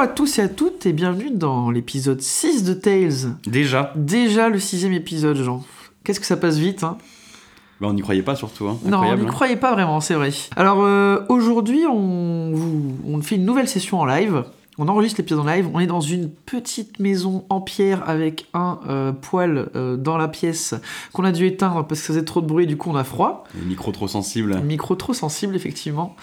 Bonjour à tous et à toutes et bienvenue dans l'épisode 6 de Tales. Déjà Déjà le sixième épisode, Jean. Qu'est-ce que ça passe vite, hein bah, On n'y croyait pas surtout. Hein. Non, on n'y hein. croyait pas vraiment, c'est vrai. Alors euh, aujourd'hui, on, vous- on fait une nouvelle session en live. On enregistre l'épisode en live. On est dans une petite maison en pierre avec un euh, poêle euh, dans la pièce qu'on a dû éteindre parce que ça faisait trop de bruit. Du coup, on a froid. Le micro trop sensible. Micro trop sensible, effectivement.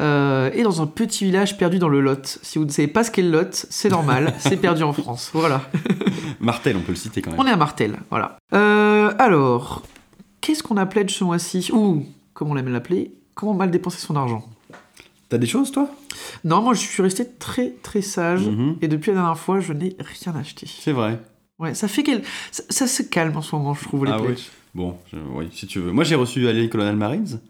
Euh, et dans un petit village perdu dans le Lot. Si vous ne savez pas ce qu'est le Lot, c'est normal, c'est perdu en France. Voilà. Martel, on peut le citer quand même. On est à Martel, voilà. Euh, alors, qu'est-ce qu'on a pledge ce mois-ci? Ou, comme on l'aime l'appeler, comment mal dépenser son argent? T'as des choses toi? Non, moi je suis resté très très sage. Mhm. Et depuis la dernière fois, je n'ai rien acheté. C'est vrai. Ouais, ça fait quel... ça, ça se calme en ce moment, je trouve, les Ah oui. Bon, je- oui, si tu veux. Moi j'ai reçu Alien Colonel Marines,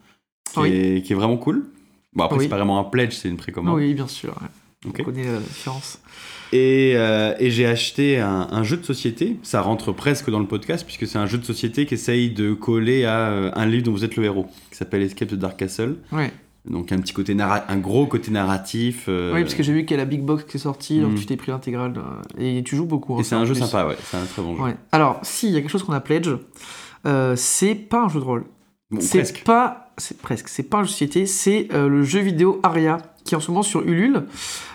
qui, Oui. est, qui est vraiment cool. Bon après Oui. c'est pas vraiment un pledge, c'est une précommande. Oui, bien sûr. ouais. On connaît la différence. Et, euh, et j'ai acheté un, un jeu de société, ça rentre presque dans le podcast, puisque c'est un jeu de société qui essaye de coller à euh, un livre dont vous êtes le héros, qui s'appelle Escape de Dark Castle. Ouais. Donc un petit côté narra- un gros côté narratif. euh, Oui, parce que j'ai vu qu'il y a la Big Box qui est sortie, donc Mhm. tu t'es pris l'intégrale. euh, et tu joues beaucoup. hein, Et c'est un jeu plus. sympa, ouais, c'est un très bon jeu. Ouais. Alors, si, il y a quelque chose qu'on a pledge, euh, c'est pas un jeu de rôle. Bon, c'est presque. pas. C'est presque. C'est pas un jeu de société, c'est euh, le jeu vidéo Aria, qui est en ce moment sur Ulule.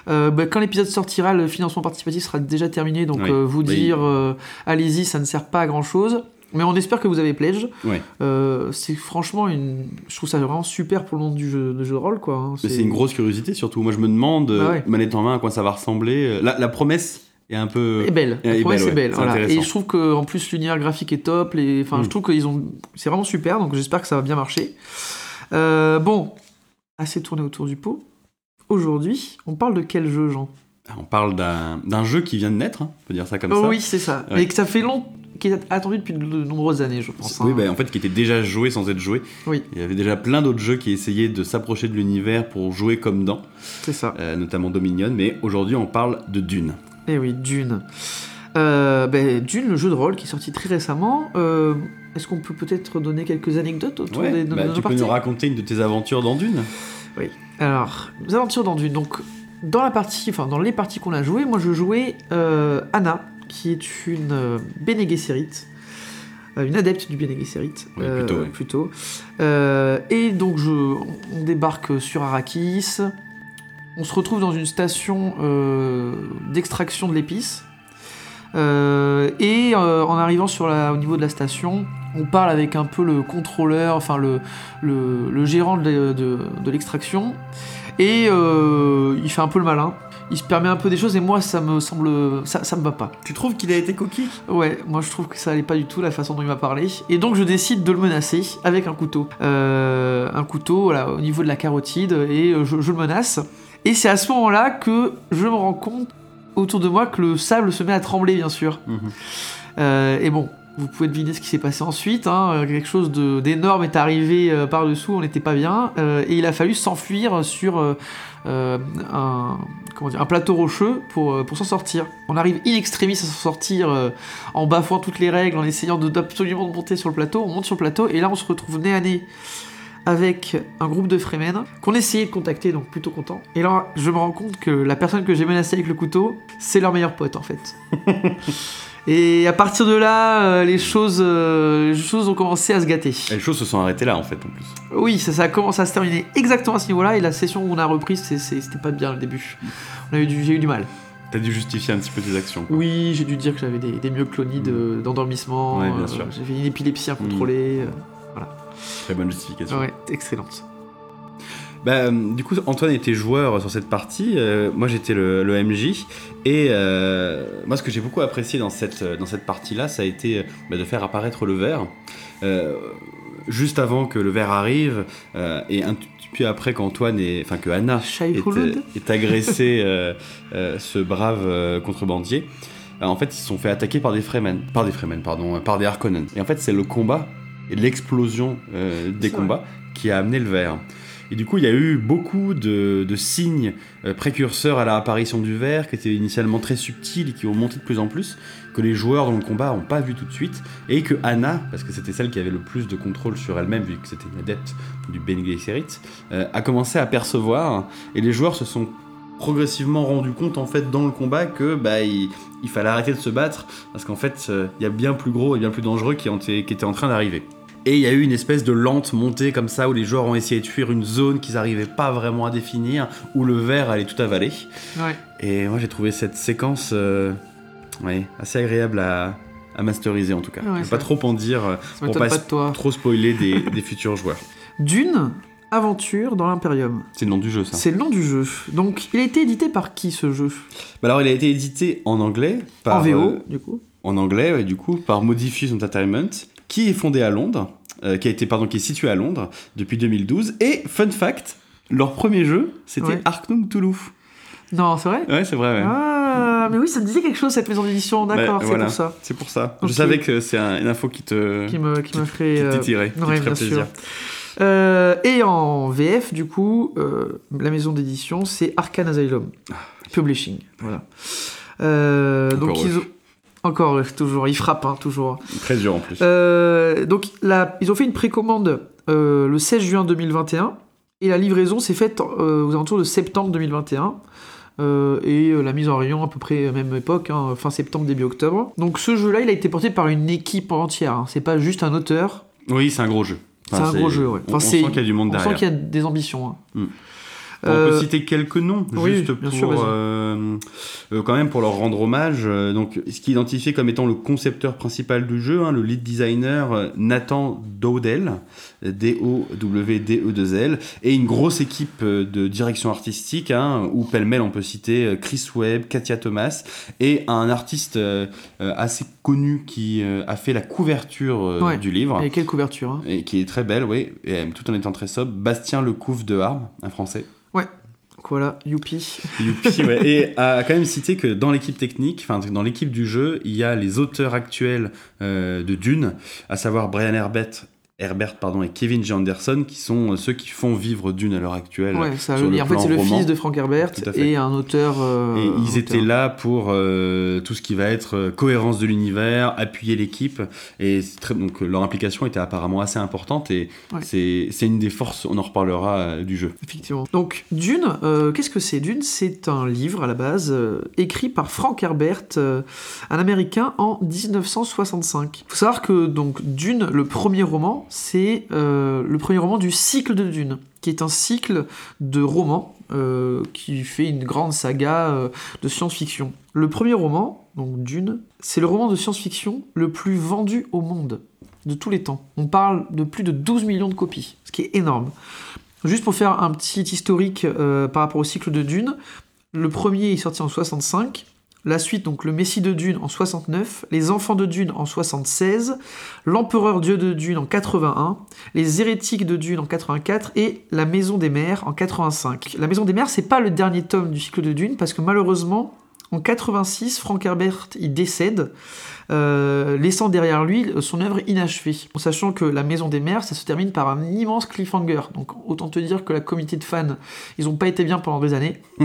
Euh, bah, quand l'épisode sortira, le financement participatif sera déjà terminé, donc Oui. euh, vous Oui. dire euh, allez-y, ça ne sert pas à grand chose. Mais on espère que vous avez pledge. Ouais. Euh, c'est franchement une. Je trouve ça vraiment super pour le monde du jeu de, jeu de rôle, quoi. hein. C'est une grosse curiosité surtout. Moi je me demande, euh, Bah ouais. manette en main, à quoi ça va ressembler. La, la promesse est un peu. est belle. Elle La est promesse belle, est voilà. Et je trouve que en plus l'univers graphique est top. Les... Enfin, Mm. je trouve qu'ils ont. C'est vraiment super. Donc j'espère que ça va bien marcher. Euh, bon, assez tourné autour du pot. Aujourd'hui, on parle de quel jeu, Jean? On parle d'un jeu qui vient de naître, hein, on peut dire ça comme Oh ça. Oui, c'est ça. Ouais. Mais que ça fait long, qui est attendu depuis de nombreuses années, je pense. Oui, hein. bah, en fait, qui était déjà joué sans être joué. Oui. Il y avait déjà plein d'autres jeux qui essayaient de s'approcher de l'univers pour jouer comme dans, C'est ça. euh, notamment Dominion. Mais aujourd'hui, on parle de Dune. Eh oui, Dune. Euh, ben, Dune, le jeu de rôle qui est sorti très récemment. Euh, Est-ce qu'on peut peut-être donner quelques anecdotes autour Ouais, des, de, bah, de tu peux nous raconter une de tes aventures dans Dune Alors, nos aventures dans Dune. Donc, dans la partie, enfin dans les parties qu'on a jouées, moi je jouais euh, Anna, qui est une euh, Bene Gesserit, euh, une adepte du Bene Gesserit, Oui, plutôt. Euh, et donc je, on débarque sur Arrakis. On se retrouve dans une station euh, d'extraction de l'épice. Euh, et euh, en arrivant sur la, au niveau de la station, on parle avec un peu le contrôleur, enfin le, le, le gérant de, de- de l'extraction. Et euh, il fait un peu le malin. Il se permet un peu des choses et moi ça me semble. Ça, ça me va pas. Tu trouves qu'il a été coquille? Ouais, moi je trouve que ça allait pas du tout la façon dont il m'a parlé. Et donc je décide de le menacer avec un couteau. Euh, un couteau voilà, au niveau de la carotide et euh, je, je le menace. Et c'est à ce moment-là que je me rends compte autour de moi que le sable se met à trembler bien sûr. Mhm. Euh, et bon, vous pouvez deviner ce qui s'est passé ensuite. hein, quelque chose d'énorme est arrivé euh, par-dessous, on n'était pas bien. euh, et il a fallu s'enfuir sur euh, un, plateau rocheux pour, euh, pour s'en sortir. On arrive in extremis à s'en sortir euh, en bafouant toutes les règles, en essayant d'absolument de monter sur le plateau. On monte sur le plateau et là on se retrouve nez à nez avec un groupe de Fremen qu'on essayait de contacter, donc plutôt content. Et là, je me rends compte que la personne que j'ai menacée avec le couteau, c'est leur meilleur pote en fait. Et à partir de là, euh, les choses, euh, les choses ont commencé à se gâter. Et les choses se sont arrêtées là en fait en plus. Oui, ça, ça a commencé à se terminer exactement à ce niveau-là. Et la session où on a repris, c'était pas bien le début. On a eu du, j'ai eu du mal. T'as dû justifier un petit peu tes actions. quoi. Oui, j'ai dû dire que j'avais des, des myoclonies de- d'endormissement. Ouais, bien euh. J'avais une épilepsie incontrôlée. euh, Très bonne justification. ouais, excellente. Bah, du coup, Antoine était joueur sur cette partie, euh, moi j'étais le, le MJ, et euh, moi ce que j'ai beaucoup apprécié dans cette, euh, dans cette partie-là, ça a été bah, de faire apparaître le verre. Euh, juste avant que le verre arrive, et un petit peu après qu'Antoine est, enfin que Anna est, ce brave contrebandier. en fait, ils se sont fait attaquer par des Fremen, par des Fremen, pardon, par des Harkonnen. Et en fait, c'est le combat et l'explosion des combats qui a amené le verre. Et du coup, il y a eu beaucoup de, signes euh, précurseurs à l'apparition du verre, qui étaient initialement très subtils et qui ont monté de plus en plus, que les joueurs dans le combat n'ont pas vu tout de suite, et que Anna, parce que c'était celle qui avait le plus de contrôle sur elle-même, vu que c'était une adepte du Bene Gesserit, euh, a commencé à percevoir, et les joueurs se sont progressivement rendu compte en fait dans le combat que bah il, fallait arrêter de se battre parce qu'en fait euh, il y a bien plus gros et bien plus dangereux qui, été- qui était en train d'arriver. Et il y a eu une espèce de lente montée comme ça où les joueurs ont essayé de fuir une zone qu'ils n'arrivaient pas vraiment à définir où le verre allait tout avaler. Ouais. Et moi j'ai trouvé cette séquence euh, ouais, assez agréable à, à masteriser en tout cas. Ouais, pas trop en dire euh, Ça pour pas, pas toi. trop spoiler des, des futurs joueurs. Dune, aventure dans l'Imperium. C'est le nom du jeu ça. C'est le nom du jeu. Donc, il a été édité par qui ce jeu? Bah alors il a été édité en anglais par En VO, euh, du coup. en anglais ouais, du coup par Modifius Entertainment qui est fondé à Londres, euh, qui a été pardon qui est situé à Londres depuis 2012 et fun fact, leur premier jeu c'était Ouais. Arknum Toulouse. Non, c'est vrai? Ouais, c'est vrai ouais. Ah, mais oui, ça me disait quelque chose cette maison d'édition. D'accord, Ouais, c'est voilà. pour ça. C'est pour ça. Je savais que c'est un- une info qui te Qui me, qui me ferait. qui euh, t'étirait, qui te ouais, ferait plaisir. sûr. Euh, et en VF, du coup, euh, la maison d'édition, c'est Arcane Asylum Publishing. Voilà. Euh, donc ils ont... Encore, euh, toujours, ils frappent, hein, toujours. Très dur en plus. Euh, donc ils ont fait une précommande euh, le 16 juin 2021 et la livraison s'est faite euh, aux alentours de septembre 2021. Euh, et euh, la mise en rayon à peu près à la même époque, hein, fin septembre, début octobre. Donc ce jeu-là, il a été porté par une équipe entière. hein. C'est pas juste un auteur. Oui, c'est un gros jeu. C'est un gros jeu, ouais. On, Enfin, on c'est- sent qu'il y a du monde On derrière. sent qu'il y a des ambitions. hein. Mm. On Euh, peut citer quelques noms, oui, juste pour, sûr, euh, euh, quand même pour leur rendre hommage. Euh, donc, ce qui est identifié comme étant le concepteur principal du jeu, hein, le lead designer euh, Nathan Dowdell, D-O-W-D-E-2-L, et une grosse équipe euh, de direction artistique, hein, où pêle-mêle on peut citer euh, Chris Webb, Katia Thomas, et un artiste euh, euh, assez connu qui euh, a fait la couverture euh, Ouais. du livre. Et quelle couverture hein. Et qui est très belle, oui, et, euh, tout en étant très sobre. Bastien Lecouf de Harme, un français. Donc Voilà, youpi. Youpi, ouais. Et à quand même citer que dans l'équipe technique, enfin dans l'équipe du jeu, il y a les auteurs actuels euh, de Dune, à savoir Brian Herbert, Herbert pardon, et Kevin J. Anderson, qui sont euh, ceux qui font vivre Dune à l'heure actuelle. Ouais, ça, sur le en fait, c'est le fils de Frank Herbert et un auteur. euh, Et ils étaient là pour euh, tout ce qui va être euh, cohérence de l'univers, appuyer l'équipe. Et très- donc leur implication était apparemment assez importante et Ouais. c'est c'est une des forces, on en reparlera du jeu. Effectivement. Donc, Dune, qu'est-ce que c'est Dune, c'est un livre à la base écrit par Frank Herbert, un Américain, en 1965. Il faut savoir que donc Dune, le premier roman, c'est euh, le premier roman du cycle de Dune, qui est un cycle de romans euh, qui fait une grande saga euh, de science-fiction. Le premier roman, donc Dune, c'est le roman de science-fiction le plus vendu au monde de tous les temps. On parle de plus de 12 millions de copies, ce qui est énorme. Juste pour faire un petit historique par rapport au cycle de Dune, le premier est sorti en 65, la suite donc le Messie de Dune en 69, les Enfants de Dune en 76, l'Empereur Dieu de Dune en 81, les Hérétiques de Dune en 84 et la Maison des Mers en 85. La Maison des Mers c'est pas le dernier tome du cycle de Dune parce que malheureusement en 86 Frank Herbert il décède euh, laissant derrière lui son œuvre inachevée. En sachant que La Maison des Mers, ça se termine par un immense cliffhanger. Donc autant te dire que la communauté de fans, ils ont pas été bien pendant des années.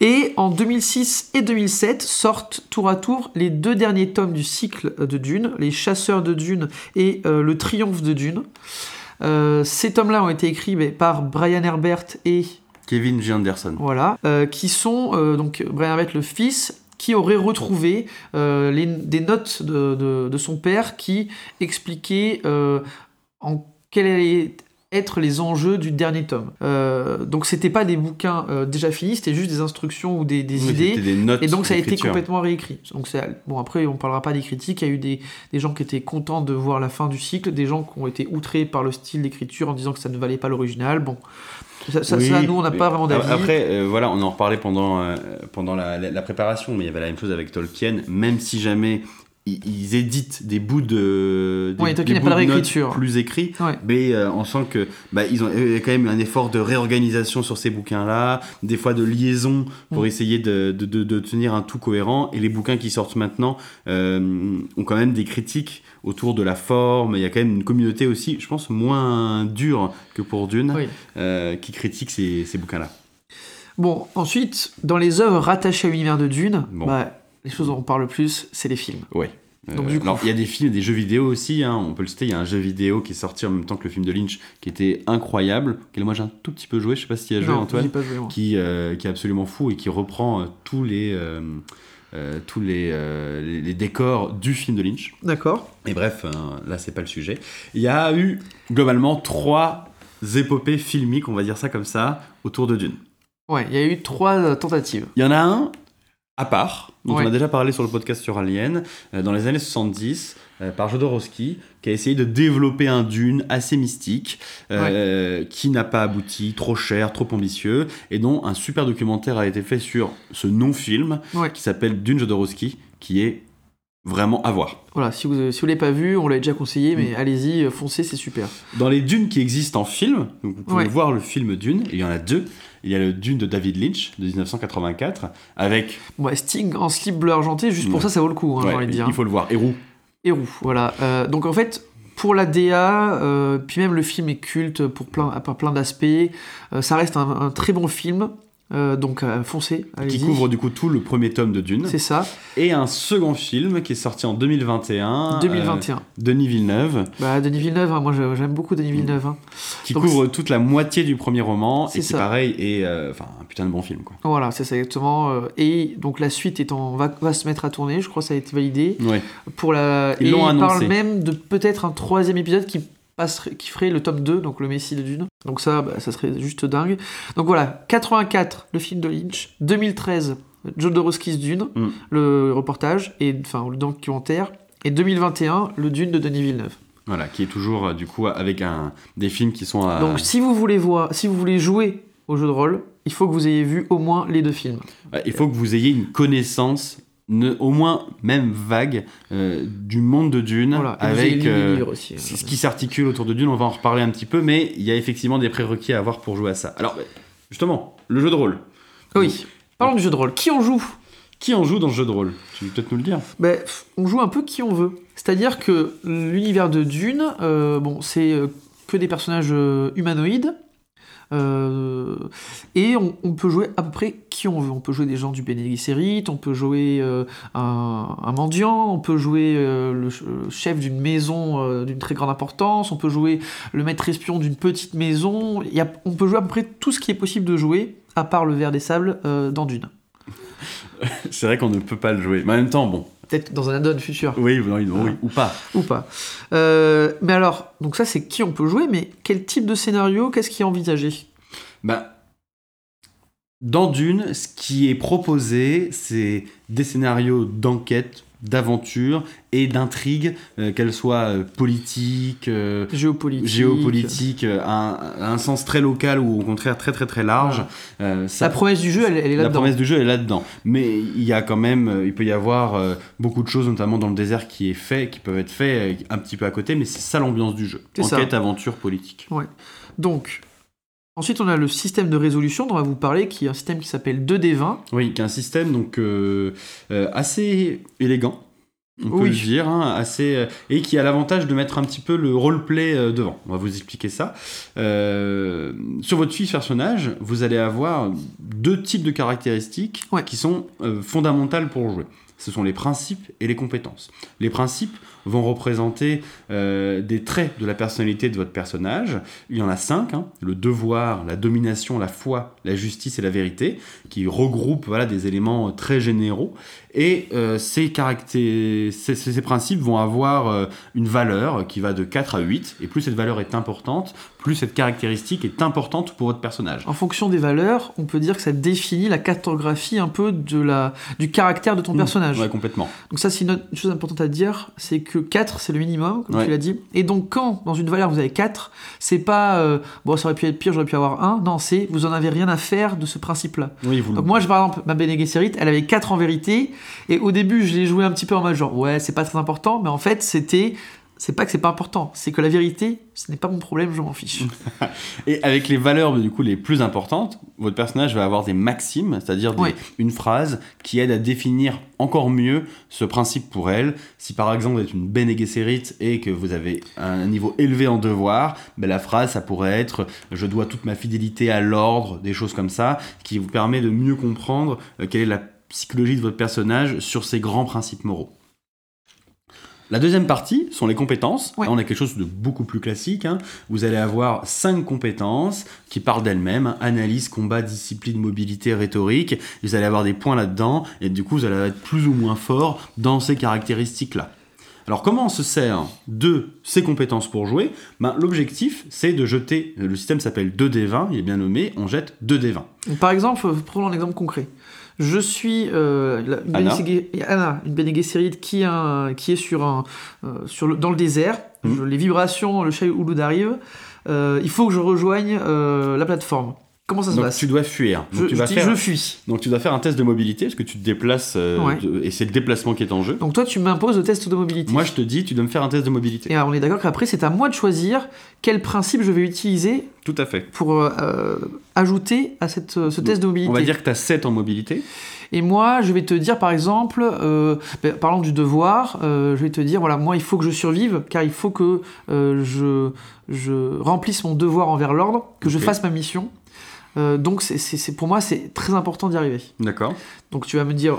Et en 2006 et 2007 sortent tour à tour les deux derniers tomes du cycle de Dune, Les Chasseurs de Dune et euh, Le Triomphe de Dune. Euh, ces tomes-là ont été écrits mais, par Brian Herbert et Kevin J. Anderson. voilà, euh, qui sont donc Brian Herbert le fils qui aurait retrouvé les- des notes de, de- de son père qui expliquaient en quels allaient être les enjeux du dernier tome. Euh, donc c'était pas des bouquins euh, déjà finis, c'était juste des instructions ou des, des Oui, idées. des notes Et donc ça a été complètement réécrit. Donc bon après on parlera pas des critiques. Il y a eu des, des gens qui étaient contents de voir la fin du cycle, des gens qui ont été outrés par le style d'écriture en disant que ça ne valait pas l'original. Bon, ça, ça- Oui, ça, nous on n'a pas vraiment d'avis. Après, euh, voilà, on en reparlait pendant, euh, pendant la, la- la préparation, mais il y avait la même chose avec Tolkien, même si jamais ils, ils éditent des bouts de. Des, Tolkien des bouts de notes réécriture. plus écrits, Ouais. mais euh, on sent que bah, ils ont a quand même un effort de réorganisation sur ces bouquins-là, des fois de liaison pour Mm. essayer de, de, de- de tenir un tout cohérent. Et les bouquins qui sortent maintenant euh, ont quand même des critiques autour de la forme. Il y a quand même une communauté aussi, je pense, moins dure que pour Dune, Oui. euh, qui critique ces, ces bouquins-là. Bon, ensuite, dans les œuvres rattachées à l'univers de Dune, Bon. bah, les choses dont on parle le plus, c'est les films. Ouais. Euh, Donc, alors, il y a des films, des jeux vidéo aussi, hein, on peut le citer. Il y a un jeu vidéo qui est sorti en même temps que le film de Lynch, qui était incroyable, auquel moi j'ai un tout petit peu joué. Je sais pas si tu y as joué, Non, Antoine. pas joué, qui, euh, qui est absolument fou et qui reprend euh, tous les euh, euh, tous les, euh, les, les décors du film de Lynch. D'accord. Et bref, euh, là c'est pas le sujet. Il y a eu globalement trois épopées filmiques, on va dire ça comme ça, autour de Dune. Ouais, il y a eu trois euh, tentatives. Il y en a un à part, dont Ouais. on a déjà parlé sur le podcast sur Alien, euh, dans les années 70, euh, par Jodorowsky, qui a essayé de développer un Dune assez mystique, euh, qui n'a pas abouti, trop cher, trop ambitieux, et dont un super documentaire a été fait sur ce non-film, Ouais. qui s'appelle Dune Jodorowsky, qui est vraiment à voir. Voilà, si vous si vous l'avez pas vu, on l'a déjà conseillé, mais Mm. allez-y, euh, foncez, c'est super. Dans les Dunes qui existent en film, donc vous pouvez Ouais. voir le film Dune, il y en a deux. Il y a le Dune de David Lynch de 1984, avec, ouais, Sting en slip bleu argenté, juste pour Ouais. ça, ça vaut le coup, hein, j'ai envie de dire. il faut le voir, Héroux. Et roux, voilà. Euh, donc en fait, pour la DA, euh, puis même le film est culte pour plein, par plein d'aspects. Euh, ça reste un, un très bon film. Euh, donc euh, foncez, qui couvre du coup tout le premier tome de Dune. C'est ça, Et un second film qui est sorti en 2021. 2021. euh, Denis Villeneuve, Bah, Denis Villeneuve, hein, moi j'aime beaucoup Denis Villeneuve. hein. qui Donc, couvre toute la moitié du premier roman C'est et qui pareil est euh, enfin un putain de bon film quoi. Voilà, c'est ça exactement. Et donc la suite est en, va, va se mettre à tourner, je crois que ça a été validé. Ouais. Pour la... Ils et l'ont il annoncé. parle même de peut-être un troisième épisode qui, passerait, qui ferait le tome 2, donc le Messie de Dune. Donc ça, bah, ça serait juste dingue. Donc voilà, 84, le film de Lynch. 2013, Jodorowsky's Dune, Mm. le reportage, et, enfin le documentaire. Et 2021, le Dune de Denis Villeneuve. Voilà, qui est toujours euh, du coup avec un des films qui sont à Donc si vous voulez voir, si vous voulez jouer au jeu de rôle, il faut que vous ayez vu au moins les deux films. Il faut que vous ayez une connaissance ne- au moins même vague euh, du monde de Dune Voilà, avec euh, aussi. ce ce qui s'articule autour de Dune, on va en reparler un petit peu, mais il y a effectivement des prérequis à avoir pour jouer à ça. Alors, justement, le jeu de rôle. Oui. Parlons du jeu de rôle. Qui en joue? Qui en joue dans ce jeu de rôle? Tu veux peut-être nous le dire? Pff, on joue un peu qui on veut. C'est-à-dire que l'univers de Dune, euh, bon, c'est euh, que des personnages humanoïdes. Euh, et on, peut jouer à peu près qui on veut. On peut jouer des gens du Bene on peut jouer euh, un, mendiant, on peut jouer euh, le euh, chef d'une maison d'une très grande importance, on peut jouer le maître espion d'une petite maison. Y a- on peut jouer à peu près tout ce qui est possible de jouer, à part le ver des sables dans Dune. C'est vrai qu'on ne peut pas le jouer. Mais en même temps, bon, Peut-être dans un add-on futur. oui, oui, oui, ou pas. Ou pas. Euh, mais alors, donc ça c'est qui on peut jouer, mais quel type de scénario, qu'est-ce qui est envisagé? Bah, dans Dune, ce qui est proposé, c'est des scénarios d'enquête, d'aventure et d'intrigue, euh, qu'elles soient euh, politiques, euh, Géopolitique. géopolitiques, euh, à un, à un sens très local ou au contraire très très très large. Ça- La promesse du jeu, elle, elle est la là-dedans. promesse du jeu est là-dedans. Mais il y a quand même, il peut y avoir beaucoup de choses, notamment dans le désert, qui est fait, qui peuvent être faits un petit peu à côté, mais c'est ça l'ambiance du jeu. Ça. Enquête, aventure, politique. Donc, ensuite on a le système de résolution dont on va vous parler, qui est un système qui s'appelle 2D20. Oui, qui est un système donc euh, euh, assez élégant. On peut Oui. le dire, hein, assez, euh, et qui a l'avantage de mettre un petit peu le roleplay devant. On va vous expliquer ça. Euh, sur votre fiche personnage, vous allez avoir deux types de caractéristiques Ouais. qui sont fondamentales pour jouer. Ce sont les principes et les compétences. Les principes vont représenter euh, des traits de la personnalité de votre personnage. Il y en a cinq hein. le devoir, la domination, la foi, la justice et la vérité, qui regroupent voilà, des éléments euh, très généraux. Et euh, ces, ces, principes vont avoir euh, une valeur qui va de 4 à 8. Et plus cette valeur est importante, plus cette caractéristique est importante pour votre personnage. En fonction des valeurs, on peut dire que ça définit la cartographie un peu de la, du caractère de ton personnage. Mmh. Ouais, complètement. Donc ça, c'est une, autre- une chose importante à dire, c'est que 4, c'est le minimum, comme Ouais. tu l'as dit. Et donc quand, dans une valeur, vous avez 4, c'est pas, euh, bon, ça aurait pu être pire, j'aurais pu avoir 1. Non, c'est, vous en avez rien à faire de ce principe-là. Oui, vous Donc moi, je, par exemple, ma Bene Gesserit, elle avait 4 en vérité, et au début, je l'ai joué un petit peu en mode genre, ouais, c'est pas très important, mais en fait, c'était, c'est pas que c'est pas important, c'est que la vérité, ce n'est pas mon problème, je m'en fiche. Et avec les valeurs du coup les plus importantes, votre personnage va avoir des maximes, c'est-à-dire Ouais. une phrase qui aide à définir encore mieux ce principe pour elle. Si par exemple vous êtes une Bene Gesserit et que vous avez un niveau élevé en devoir, ben, la phrase ça pourrait être je dois toute ma fidélité à l'ordre, des choses comme ça, qui vous permet de mieux comprendre euh, quelle est la psychologie de votre personnage sur ces grands principes moraux. La deuxième partie sont les compétences. Ouais. Là, on a quelque chose de beaucoup plus classique. hein. Vous allez avoir cinq compétences qui parlent d'elles-mêmes. hein. Analyse, combat, discipline, mobilité, rhétorique. Vous allez avoir des points là-dedans. Et du coup, vous allez être plus ou moins fort dans ces caractéristiques-là. Alors, comment on se sert de ces compétences pour jouer? Ben, L'objectif, c'est de jeter. Le système s'appelle 2D20, il est bien nommé. On jette 2D20. Donc, Par exemple, prenons un exemple concret. Je suis euh, la- une Anna. Une Bene Gesserit qui, est un- qui est sur un, euh, sur le, dans le désert. Je- les vibrations, le chat Ouloud arrive. Euh, il faut que je rejoigne la plateforme. Comment ça se Donc, passe tu dois fuir. Donc, je, tu vas faire... je fuis. Donc, tu dois faire un test de mobilité parce que tu te déplaces euh, Ouais. de- et c'est le déplacement qui est en jeu. Donc toi, tu m'imposes le test de mobilité. Moi, je te dis, tu dois me faire un test de mobilité. Et alors, on est d'accord qu'après, c'est à moi de choisir quel principe je vais utiliser Tout à fait. pour euh, euh, ajouter à cette, ce test de mobilité. On va dire que tu as 7 en mobilité. Et moi, je vais te dire, par exemple, euh, ben, parlant du devoir, je vais te dire, voilà, moi, il faut que je survive, car il faut que je, je remplisse mon devoir envers l'ordre, que je fasse ma mission. Euh, donc, c'est, pour moi, c'est très important d'y arriver. D'accord. Donc, tu vas me dire,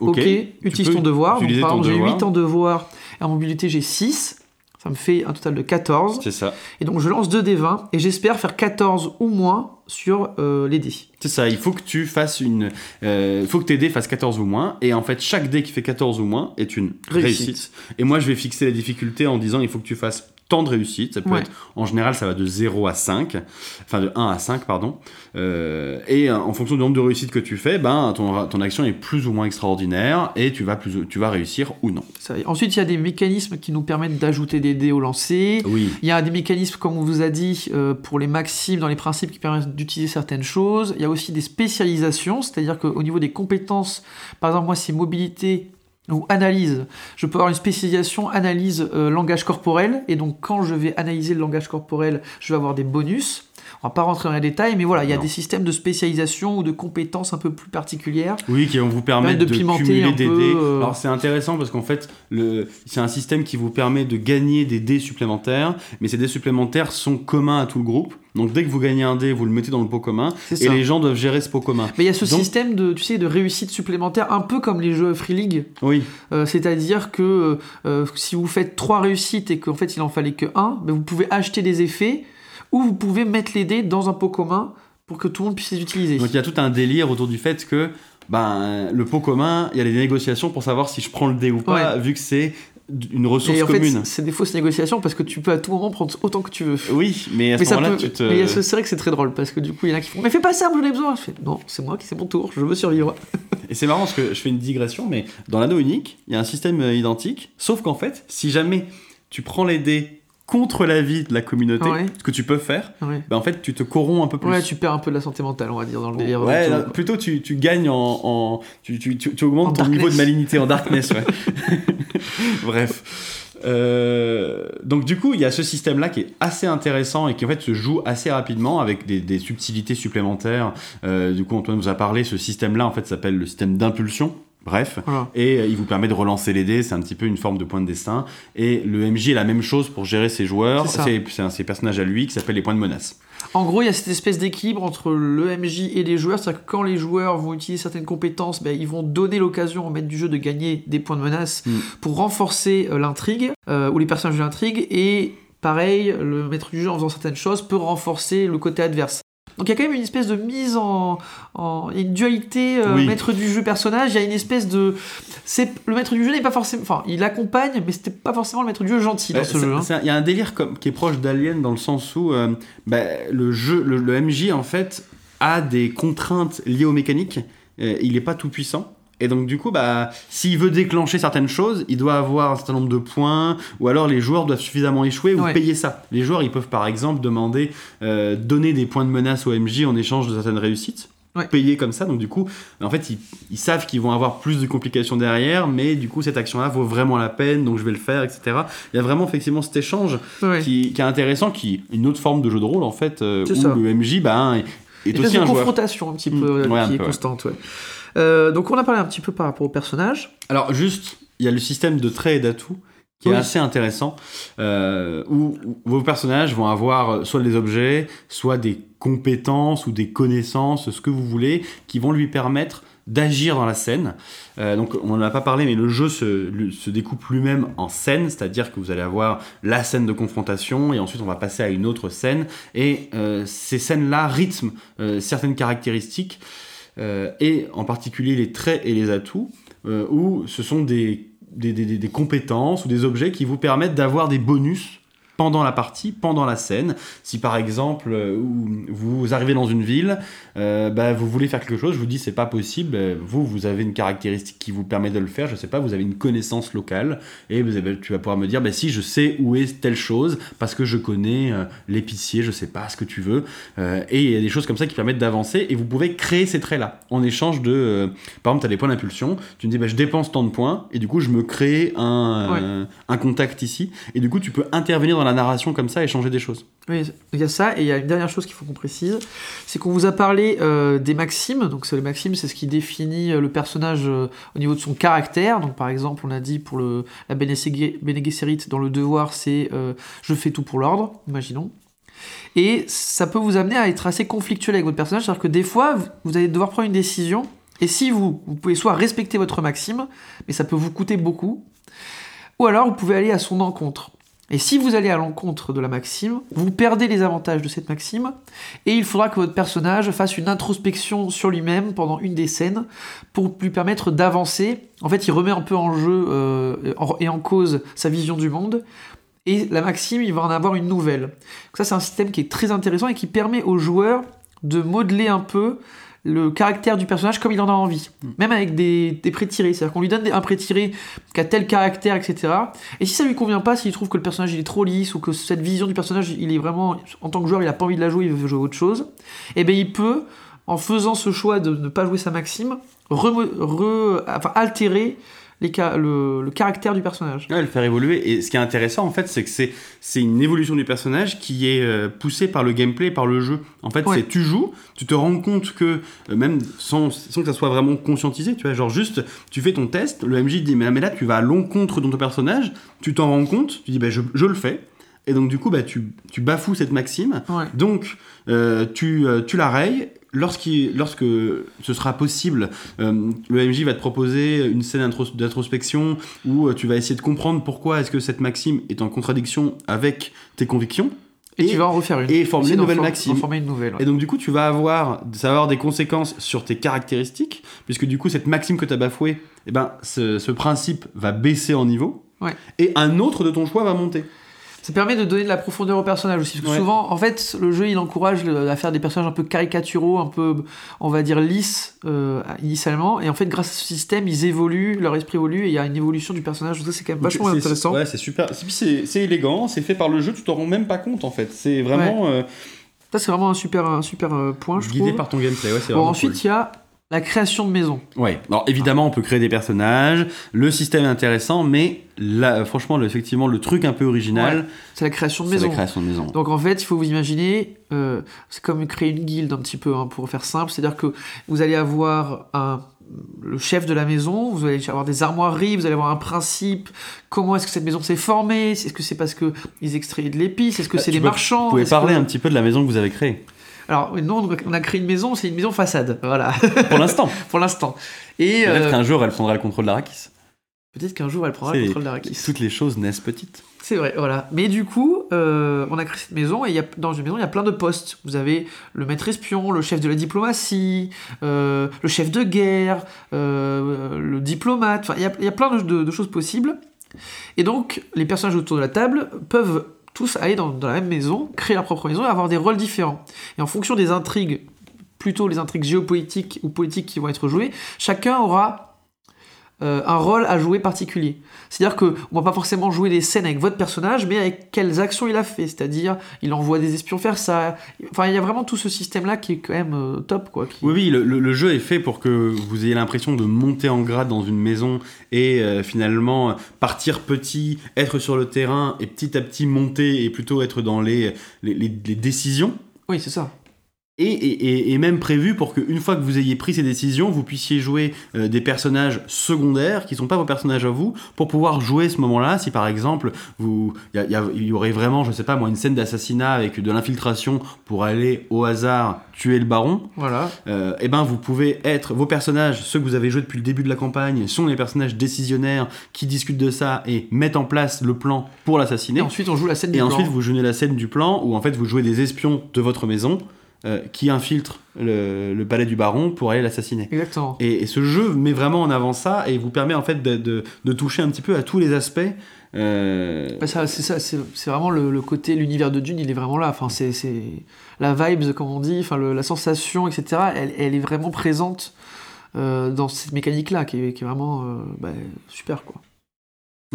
ok, Tu utilise ton devoir. Donc, par exemple, j'ai devoir. 8 en devoir, et en mobilité, j'ai 6. Ça me fait un total de 14. C'est ça. Et donc, je lance 2 des 20, et j'espère faire 14 ou moins sur euh, les dés. C'est ça. Il faut que tu fasses une. euh, faut que tes dés fassent 14 ou moins. Et en fait, chaque dé qui fait 14 ou moins est une Réussite. réussite. Et moi, je vais fixer la difficulté en disant il faut que tu fasses tant de réussites. Ça peut Ouais. être. En général, ça va de 0 à 5. Enfin, de 1 à 5, pardon. Euh, et euh, en fonction du nombre de réussites que tu fais, ben, ton, ton action est plus ou moins extraordinaire. Et tu vas, plus, tu vas réussir ou non. Ensuite, il y a des mécanismes qui nous permettent d'ajouter des dés au lancer. Oui. Il y a des mécanismes, comme on vous a dit, euh, pour les maximes dans les principes qui permettent d'utiliser certaines choses. Il y a aussi des spécialisations, c'est-à-dire qu'au niveau des compétences, par exemple, moi, c'est mobilité ou analyse. Je peux avoir une spécialisation analyse euh, langage corporel, et donc quand je vais analyser le langage corporel, je vais avoir des bonus. On va pas rentrer dans les détails, mais voilà, il y a Non. des systèmes de spécialisation ou de compétences un peu plus particulières. Oui, qui vont vous permettre de cumuler un des peu, dés. euh. Alors c'est intéressant parce qu'en fait, le... c'est un système qui vous permet de gagner des dés supplémentaires, mais ces dés supplémentaires sont communs à tout le groupe. Donc dès que vous gagnez un dé, vous le mettez dans le pot commun, et ça. les gens doivent gérer ce pot commun. Mais il y a ce Donc- système de, tu sais, de réussite supplémentaire, un peu comme les jeux Free League. Oui, Euh, C'est-à-dire que euh, si vous faites trois réussites et qu'en fait il en fallait que un, ben, vous pouvez acheter des effets ou vous pouvez mettre les dés dans un pot commun pour que tout le monde puisse les utiliser. donc il y a tout un délire autour du fait que ben, le pot commun, il y a des négociations pour savoir si je prends le dé ou pas, vu que c'est une ressource et en fait, commune. c'est- des fausses négociations parce que tu peux à tout moment prendre autant que tu veux. Oui, mais à ce moment-là, peut- tu te... ce- c'est vrai que c'est très drôle parce que du coup il y en a qui font Mais fais pas ça, j'en ai besoin. Je fais Non, c'est moi qui c'est mon tour, je veux survivre. Et c'est marrant parce que je fais une digression, mais dans l'anneau unique, il y a un système euh, identique, sauf qu'en fait, si jamais tu prends les dés contre l'avis de la communauté, Ouais. ce que tu peux faire, Ouais. ben en fait, tu te corromps un peu plus. Ouais, tu perds un peu de la santé mentale, on va dire, dans le délire. Ouais, là, plutôt tu, tu gagnes en, en- tu, tu, tu, augmentes En ton niveau de malignité en darkness, ouais. Bref. Euh, donc du coup, il y a ce système-là qui est assez intéressant et qui en fait se joue assez rapidement avec des, des subtilités supplémentaires. Euh, du coup, Antoine nous a parlé. Ce système-là, en fait, s'appelle le système d'impulsion. Bref. Voilà. Et euh, il vous permet de relancer les dés, c'est un petit peu une forme de point de destin. Et le MJ est la même chose pour gérer ses joueurs, un ses personnages à lui qui s'appelle les points de menace. En gros, il y a cette espèce d'équilibre entre le MJ et les joueurs. C'est-à-dire que quand les joueurs vont utiliser certaines compétences, ben, ils vont donner l'occasion au maître du jeu de gagner des points de menace Mm. pour renforcer euh, l'intrigue, euh, ou les personnages de l'intrigue. Et pareil, le maître du jeu, en faisant certaines choses, peut renforcer le côté adverse. Donc il y a quand même une espèce de mise en... une dualité euh, Oui. maître du jeu personnage. Il y a une espèce de... c'est Le maître du jeu n'est pas forcément... Enfin, il accompagne, mais c'était pas forcément le maître du jeu gentil dans ce jeu. hein. Il y a un délire comme, qui est proche d'Alien dans le sens où euh, bah, le jeu, le, le MJ en fait a des contraintes liées aux mécaniques. Euh, il n'est pas tout puissant. Et donc du coup, bah, s'il veut déclencher certaines choses, il doit avoir un certain nombre de points, ou alors les joueurs doivent suffisamment échouer ou Ouais. payer ça. Les joueurs, ils peuvent par exemple demander, euh, donner des points de menace au MJ en échange de certaines réussites. Ouais. Payer comme ça, donc du coup, en fait, ils, ils savent qu'ils vont avoir plus de complications derrière, mais du coup, cette action-là vaut vraiment la peine, donc je vais le faire, etc. Il y a vraiment effectivement cet échange Ouais. qui, qui est intéressant, qui est une autre forme de jeu de rôle en fait, euh, où ça. le MJ bah, est, est Une aussi de un joueur. confrontation un petit peu euh, Ouais, un qui est peu, constante. Ouais. Euh, donc on a parlé un petit peu par rapport au personnage. Alors juste, il y a le système de traits et d'atouts qui Oui. est assez intéressant, euh, où, où vos personnages vont avoir euh, soit des objets, soit des compétences ou des connaissances, ce que vous voulez, qui vont lui permettre d'agir dans la scène. Euh, donc on n'en a pas parlé, mais le jeu se, se découpe lui-même en scènes, c'est-à-dire que vous allez avoir la scène de confrontation et ensuite on va passer à une autre scène. Et euh, ces scènes-là rythment certaines caractéristiques et en particulier les traits et les atouts, où ce sont des, des compétences ou des objets qui vous permettent d'avoir des bonus pendant la partie, pendant la scène. Si par exemple euh, vous arrivez dans une ville, euh, bah, vous voulez faire quelque chose, je vous dis c'est pas possible, euh, vous vous avez une caractéristique qui vous permet de le faire, je sais pas, vous avez une connaissance locale et tu vas pouvoir me dire bah, si je sais où est telle chose parce que je connais l'épicier, je sais pas ce que tu veux. Et il y a des choses comme ça qui permettent d'avancer et vous pouvez créer ces traits là en échange de par exemple tu as des points d'impulsion, tu me dis bah, je dépense tant de points et du coup je me crée un, un contact ici. Et du coup tu peux intervenir dans la narration comme ça et changer des choses. Oui, il y a ça, et il y a une dernière chose qu'il faut qu'on précise, c'est qu'on vous a parlé euh, des maximes, donc les maximes c'est ce qui définit euh, le personnage euh, au niveau de son caractère, donc par exemple on a dit pour la Bene Gesserit dans le devoir c'est je fais tout pour l'ordre, imaginons, et ça peut vous amener à être assez conflictuel avec votre personnage, c'est-à-dire que des fois vous allez devoir prendre une décision, et si vous, vous pouvez soit respecter votre maxime, mais ça peut vous coûter beaucoup, ou alors vous pouvez aller à son encontre. Et si vous allez à l'encontre de la maxime, vous perdez les avantages de cette maxime, et il faudra que votre personnage fasse une introspection sur lui-même pendant une des scènes pour lui permettre d'avancer. En fait, il remet un peu en jeu euh, et en cause sa vision du monde, et la maxime, il va en avoir une nouvelle. Ça, c'est un système qui est très intéressant et qui permet aux joueurs de modeler un peu le caractère du personnage comme il en a envie. Mm. Même avec des, des prêts tirés. C'est-à-dire qu'on lui donne un prêt tiré qui a tel caractère, etc. Et si ça lui convient pas, s'il trouve que le personnage il est trop lisse ou que cette vision du personnage, il est vraiment, en tant que joueur, il a pas envie de la jouer, il veut jouer autre chose, et eh bien il peut, en faisant ce choix de ne pas jouer sa maxime, altérer le, caractère du personnage. Ouais, le faire évoluer. Et ce qui est intéressant, en fait, c'est que c'est, une évolution du personnage qui est euh, poussée par le gameplay, par le jeu. En fait, c'est tu joues, tu te rends compte que, euh, même sans, sans, que ça soit vraiment conscientisé, tu vois, genre juste, tu fais ton test, le MJ dit, mais, mais là, tu vas à l'encontre de ton personnage, tu t'en rends compte, tu dis, bah, je, je le fais. Et donc, du coup, bah, tu, tu bafoues cette maxime. Donc, euh, tu, tu la rayes lorsque ce sera possible, euh, le MJ va te proposer une scène d'introspection où euh, tu vas essayer de comprendre pourquoi est-ce que cette maxime est en contradiction avec tes convictions. Et, tu vas en refaire une. Et former une nouvelle maxime. Former une nouvelle, Et donc du coup, tu vas avoir, ça va avoir des conséquences sur tes caractéristiques, puisque du coup, cette maxime que tu as bafouée, eh ben, ce, ce, principe va baisser en niveau, et un autre de ton choix va monter. Ça permet de donner de la profondeur au personnage aussi. Parce que souvent, en fait, le jeu, il encourage à faire des personnages un peu caricaturaux, un peu, on va dire, lisses euh, initialement. Et en fait, grâce à ce système, ils évoluent, leur esprit évolue et il y a une évolution du personnage. Donc ça, c'est quand même vachement intéressant. Ouais, c'est super. C'est élégant, c'est fait par le jeu, tu t'en rends même pas compte en fait. C'est vraiment. Euh, ça, c'est vraiment un super, un super euh, point, je Guidé par ton gameplay, ouais, c'est Bon, ensuite, il y a la création de maison. Ouais. Alors évidemment, on peut créer des personnages. Le système est intéressant, mais là, franchement, effectivement, le truc un peu original, c'est la création de maison. la création de maison. Donc en fait, il faut vous imaginer, euh, c'est comme créer une guilde un petit peu, hein, pour faire simple. C'est-à-dire que vous allez avoir un le chef de la maison, vous allez avoir des armoiries, vous allez avoir un principe, comment est-ce que cette maison s'est formée, est-ce que c'est parce qu'ils extraient de l'épice, est-ce que bah, c'est des marchands? Vous pouvez parler un petit peu de la maison que vous avez créée alors, nous, on a créé une maison, c'est une maison façade. Voilà. Pour l'instant. Pour l'instant. Et Peut-être euh, qu'un jour, elle prendra le contrôle d'Arakis. Peut-être qu'un jour, elle prendra le contrôle d'Arakis. Toutes les choses naissent petites. C'est vrai, voilà. Mais du coup, euh, on a créé cette maison et y a, dans une maison, il y a plein de postes. Vous avez le maître espion, le chef de la diplomatie, euh, le chef de guerre, le diplomate. Enfin, il y a, plein de, de, choses possibles. Et donc, les personnages autour de la table peuvent tous aller dans, la même maison, créer leur propre maison et avoir des rôles différents. Et en fonction des intrigues, plutôt les intrigues géopolitiques ou politiques qui vont être jouées, chacun aura euh, un rôle à jouer particulier. C'est-à-dire qu'on va pas forcément jouer des scènes avec votre personnage, mais avec quelles actions il a fait. C'est-à-dire, il envoie des espions faire ça. Enfin, il y a vraiment tout ce système-là qui est quand même euh, top, quoi. Oui, oui, le, jeu est fait pour que vous ayez l'impression de monter en grade dans une maison et euh, finalement partir petit, être sur le terrain et petit à petit monter et plutôt être dans les, les, les décisions. Oui, c'est ça. Et, et- et même prévu pour qu'une fois que vous ayez pris ces décisions, vous puissiez jouer euh, des personnages secondaires qui sont pas vos personnages à vous, pour pouvoir jouer ce moment-là. Si par exemple, il y, aurait vraiment, je sais pas moi, une scène d'assassinat avec de l'infiltration pour aller au hasard tuer le baron, Voilà. euh, eh ben vous pouvez être vos personnages, ceux que vous avez joués depuis le début de la campagne, sont les personnages décisionnaires qui discutent de ça et mettent en place le plan pour l'assassiner. Et ensuite, on joue la scène du Et plan. ensuite, vous jouez la scène du plan où en fait vous jouez des espions de votre maison euh, qui infiltrent le, le palais du baron pour aller l'assassiner. Exactement. Et, et ce jeu met vraiment en avant ça et vous permet en fait de, de- de toucher un petit peu à tous les aspects. euh, Bah, ça, c'est ça, c'est vraiment le, le côté, l'univers de Dune, il est vraiment là. Enfin, c'est la vibes, comme on dit, enfin le- la sensation, etc. Elle, elle est vraiment présente euh, dans cette mécanique-là, qui est, qui est vraiment euh, bah, super, quoi.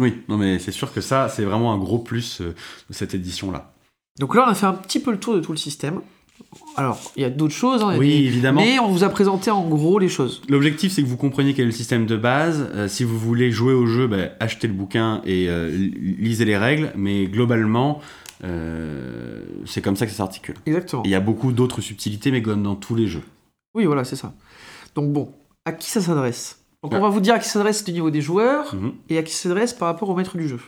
Oui, non mais c'est sûr que ça, c'est vraiment un gros plus euh, de cette édition-là. Donc là, on a fait un petit peu le tour de tout le système. Alors, il y a d'autres choses, hein, Oui, des- évidemment. mais on vous a présenté en gros les choses. L'objectif, c'est que vous compreniez quel est le système de base. Euh, si vous voulez jouer au jeu, bah, achetez le bouquin et euh, li- lisez les règles. Mais globalement, euh, c'est comme ça que ça s'articule. Exactement. Il y a beaucoup d'autres subtilités, mais comme dans tous les jeux. Oui, voilà, c'est ça. Donc bon, à qui ça s'adresse? Donc Ouais. on va vous dire à qui ça s'adresse du niveau des joueurs Mhm. et à qui ça s'adresse par rapport au maître du jeu.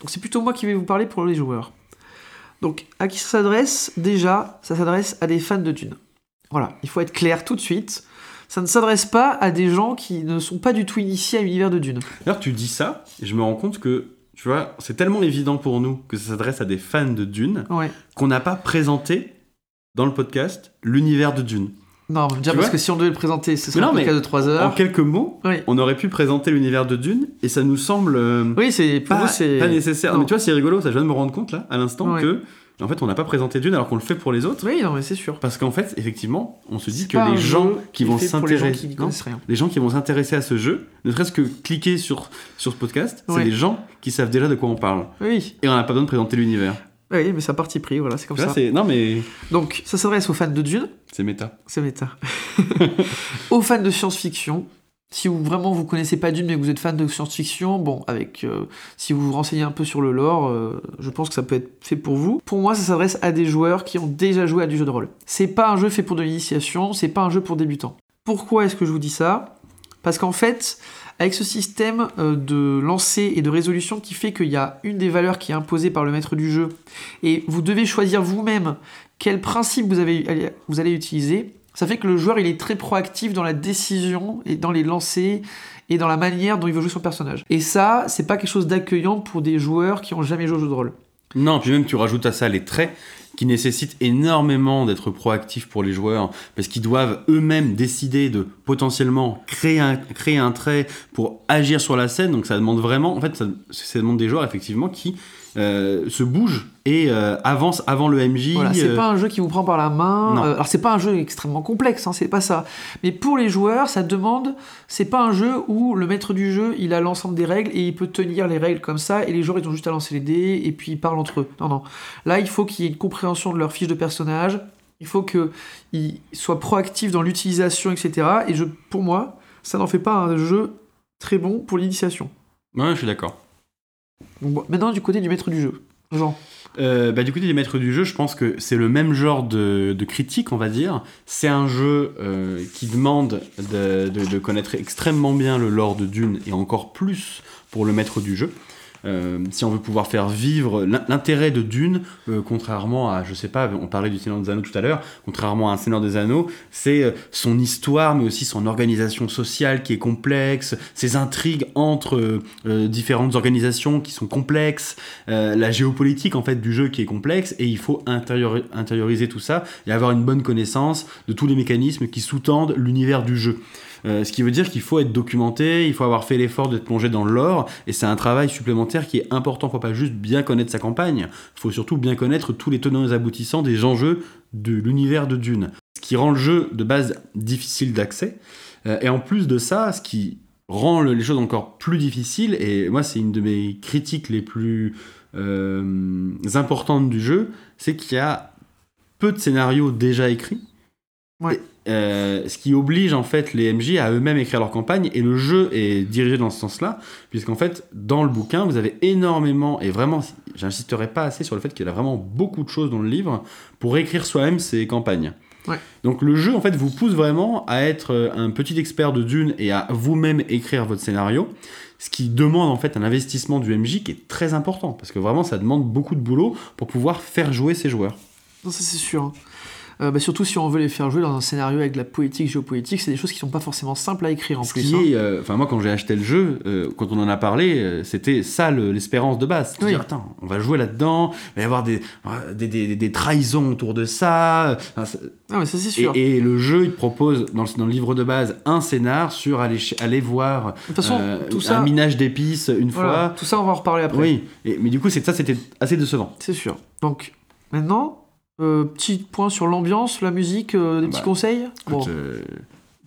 Donc c'est plutôt moi qui vais vous parler pour les joueurs. Donc à qui ça s'adresse Déjà, ça s'adresse à des fans de Dune. Voilà, il faut être clair tout de suite. Ça ne s'adresse pas à des gens qui ne sont pas du tout initiés à l'univers de Dune. D'ailleurs, tu dis ça, et je me rends compte que, tu vois, c'est tellement évident pour nous que ça s'adresse à des fans de Dune Ouais. qu'on n'a pas présenté dans le podcast l'univers de Dune. Non, je veux dire Tu parce que si on devait le présenter, ce serait un podcast de 3 En heures. quelques mots, Oui. on aurait pu présenter l'univers de Dune, et ça nous semble euh, Oui, c'est pas, nécessaire. non. Mais tu vois, c'est rigolo, ça je viens de me rendre compte là, à l'instant, Ouais. que en fait, on n'a pas présenté Dune alors qu'on le fait pour les autres. Oui, non, mais c'est sûr. Parce qu'en fait, effectivement, on se dit que les gens qui vont les s'intéresser, les gens qui vont s'intéresser à ce jeu, ne serait-ce que cliquer sur, sur ce podcast, Ouais. c'est des gens qui savent déjà de quoi on parle. Oui, Et on n'a pas besoin de présenter l'univers. Oui, mais c'est un parti pris, voilà, c'est comme ça. c'est- Non, mais Donc, ça s'adresse aux fans de Dune, c'est méta. c'est méta. aux fans de science-fiction. Si vous vraiment vous connaissez pas Dune mais que vous êtes fan de science-fiction, bon, avec euh, si vous vous renseignez un peu sur le lore, euh, je pense que ça peut être fait pour vous. Pour moi, ça s'adresse à des joueurs qui ont déjà joué à du jeu de rôle. C'est pas un jeu fait pour de l'initiation, c'est pas un jeu pour débutants. Pourquoi est-ce que je vous dis ça? Parce qu'en fait, avec ce système euh, de lancer et de résolution qui fait qu'il y a une des valeurs qui est imposée par le maître du jeu, et vous devez choisir vous-même quel principe vous, allez utiliser, ça fait que le joueur il est très proactif dans la décision et dans les lancers et dans la manière dont il veut jouer son personnage. Et ça, c'est pas quelque chose d'accueillant pour des joueurs qui ont jamais joué au jeu de rôle. Non, puis même tu rajoutes à ça les traits qui nécessitent énormément d'être proactifs pour les joueurs parce qu'ils doivent eux-mêmes décider de potentiellement créer un, trait pour agir sur la scène. Donc ça demande vraiment, en fait, ça demande des joueurs effectivement qui euh, se bougent et euh, avancent avant le MJ. Voilà, c'est euh, pas un jeu qui vous prend par la main. Non. Euh, alors c'est pas un jeu extrêmement complexe, hein, c'est pas ça. Mais pour les joueurs, ça demande. C'est pas un jeu où le maître du jeu, il a l'ensemble des règles et il peut tenir les règles comme ça et les joueurs ils ont juste à lancer les dés et puis ils parlent entre eux. Non non. Là, il faut qu'il y ait une compréhension de leur fiche de personnage. Il faut qu'ils soient proactifs dans l'utilisation, etc. Et je, pour moi, ça n'en fait pas un jeu très bon pour l'initiation. Ouais, je suis d'accord. Donc, maintenant du côté du maître du jeu. Jean. Euh, bah, du côté des maîtres du jeu, je pense que c'est le même genre de, critique, on va dire. C'est un jeu euh, qui demande de, de- de connaître extrêmement bien le lore de Dune et encore plus pour le maître du jeu. Euh, si on veut pouvoir faire vivre l'in- l'intérêt de Dune, euh, contrairement à, je sais pas, on parlait du Seigneur des Anneaux tout à l'heure, contrairement à un Seigneur des Anneaux, c'est euh, son histoire, mais aussi son organisation sociale qui est complexe, ses intrigues entre différentes organisations qui sont complexes, la géopolitique en fait du jeu qui est complexe, et il faut intériori- intérioriser tout ça et avoir une bonne connaissance de tous les mécanismes qui sous-tendent l'univers du jeu. Euh, ce qui veut dire qu'il faut être documenté, il faut avoir fait l'effort d'être plongé dans le lore, et c'est un travail supplémentaire qui est important. Il faut pas juste bien connaître sa campagne, il faut surtout bien connaître tous les tenants et aboutissants des enjeux de l'univers de Dune. Ce qui rend le jeu de base difficile d'accès. Euh, et en plus de ça, ce qui rend le- les choses encore plus difficiles, et moi c'est une de mes critiques les plus euh, importantes du jeu, c'est qu'il y a peu de scénarios déjà écrits. Ouais. Euh, ce qui oblige en fait les MJ à eux-mêmes écrire leur campagne et le jeu est dirigé dans ce sens-là puisqu'en fait dans le bouquin vous avez énormément et vraiment j'insisterai pas assez sur le fait qu'il y a vraiment beaucoup de choses dans le livre pour écrire soi-même ses campagnes Ouais. Donc le jeu en fait vous pousse vraiment à être euh, un petit expert de Dune et à vous-même écrire votre scénario, ce qui demande en fait un investissement du MJ qui est très important parce que vraiment ça demande beaucoup de boulot pour pouvoir faire jouer ses joueurs. Non, ça c'est sûr. hein. Euh, bah, surtout si on veut les faire jouer dans un scénario avec de la poétique, géopolitique, c'est des choses qui sont pas forcément simples à écrire en Ce plus. hein. euh, enfin moi quand j'ai acheté le jeu, euh, quand on en a parlé, c'était ça le- l'espérance de base. Oui. dire, attends, on va jouer là-dedans, il va y avoir des, des, des- des trahisons autour de ça. Enfin, Ah, mais ça c'est sûr. et le jeu, il propose dans le, dans le livre de base un scénar sur aller, aller voir de toute façon, tout un ça, minage d'épices une voilà, fois. tout ça on va en reparler après. Oui, et- mais du coup, c'est ça, c'était assez décevant. C'est sûr. Donc maintenant, euh, petit point sur l'ambiance, la musique, euh, des petits Bah, conseils. Bon, euh,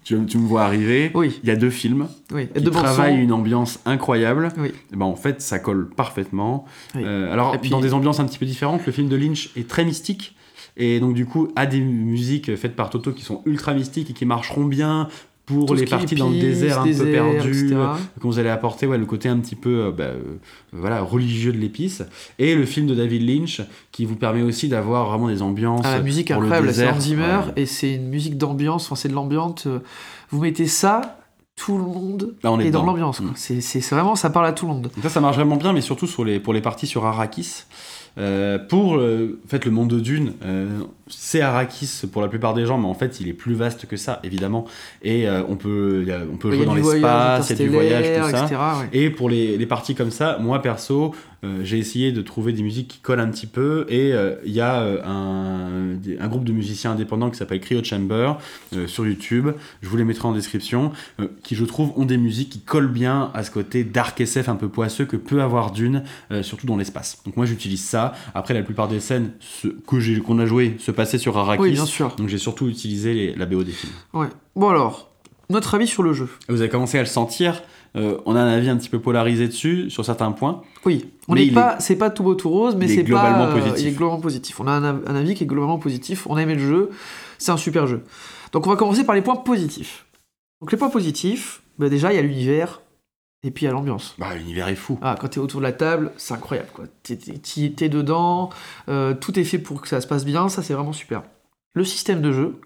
tu, tu me vois arriver. oui, Il y a deux films oui. qui de travaillent une ambiance incroyable. Oui. Et ben, en fait, ça colle parfaitement. Oui. Alors, Et puis- dans des ambiances un petit peu différentes, le film de Lynch est très mystique. Et donc, du coup, a des musiques faites par Toto qui sont ultra mystiques et qui marcheront bien pour Tout les parties dans le désert un peu perdu, etc. quand vous allez apporter ouais, le côté un petit peu euh, bah, euh, voilà, religieux de l'épice. Et le film de David Lynch qui vous permet aussi d'avoir vraiment des ambiances. Ah, la musique pour le incroyable, c'est. Hans Zimmer Ouais. et c'est une musique d'ambiance, enfin c'est de l'ambiance. euh, Vous mettez ça, tout le monde Là, on est est dans l'ambiance. quoi. Mm. C'est vraiment, ça parle à tout le monde. Ça, ça marche vraiment bien, mais surtout sur les, pour les parties sur Arrakis. Euh, pour euh, en fait, le monde de Dune, euh, c'est Arrakis pour la plupart des gens, mais en fait, il est plus vaste que ça, évidemment. Et on peut, on peut jouer dans l'espace, il y a du voyage, tout ça. etc. ouais. Et pour les, les parties comme ça, moi perso, j'ai essayé de trouver des musiques qui collent un petit peu. Et euh, il y a euh, un, un groupe de musiciens indépendants qui s'appelle Cryo Chamber euh, sur YouTube. Je vous les mettrai en description. euh, qui, je trouve, ont des musiques qui collent bien à ce côté dark SF un peu poisseux que peut avoir Dune, euh, surtout dans l'espace. Donc moi, j'utilise ça. Après, la plupart des scènes que qu'on a joué se passaient sur Arrakis. Oui, bien sûr. Donc j'ai surtout utilisé les- la BO des films. Ouais. Bon alors, notre avis sur le jeu. Vous avez commencé à le sentir. Euh, on a un avis un petit peu polarisé dessus sur certains points. Oui, on n'est pas, c'est pas tout beau tout rose, mais c'est globalement pas, euh, positif. il est globalement positif. On a un, av- un avis qui est globalement positif. On a aimé le jeu, c'est un super jeu. Donc on va commencer par les points positifs. Donc les points positifs, bah déjà il y a l'univers et puis il y a l'ambiance. Bah, l'univers est fou. Ah, quand t'es autour de la table, c'est incroyable quoi. T'es, t'es dedans, euh, tout est fait pour que ça se passe bien, ça c'est vraiment super. Le système de jeu,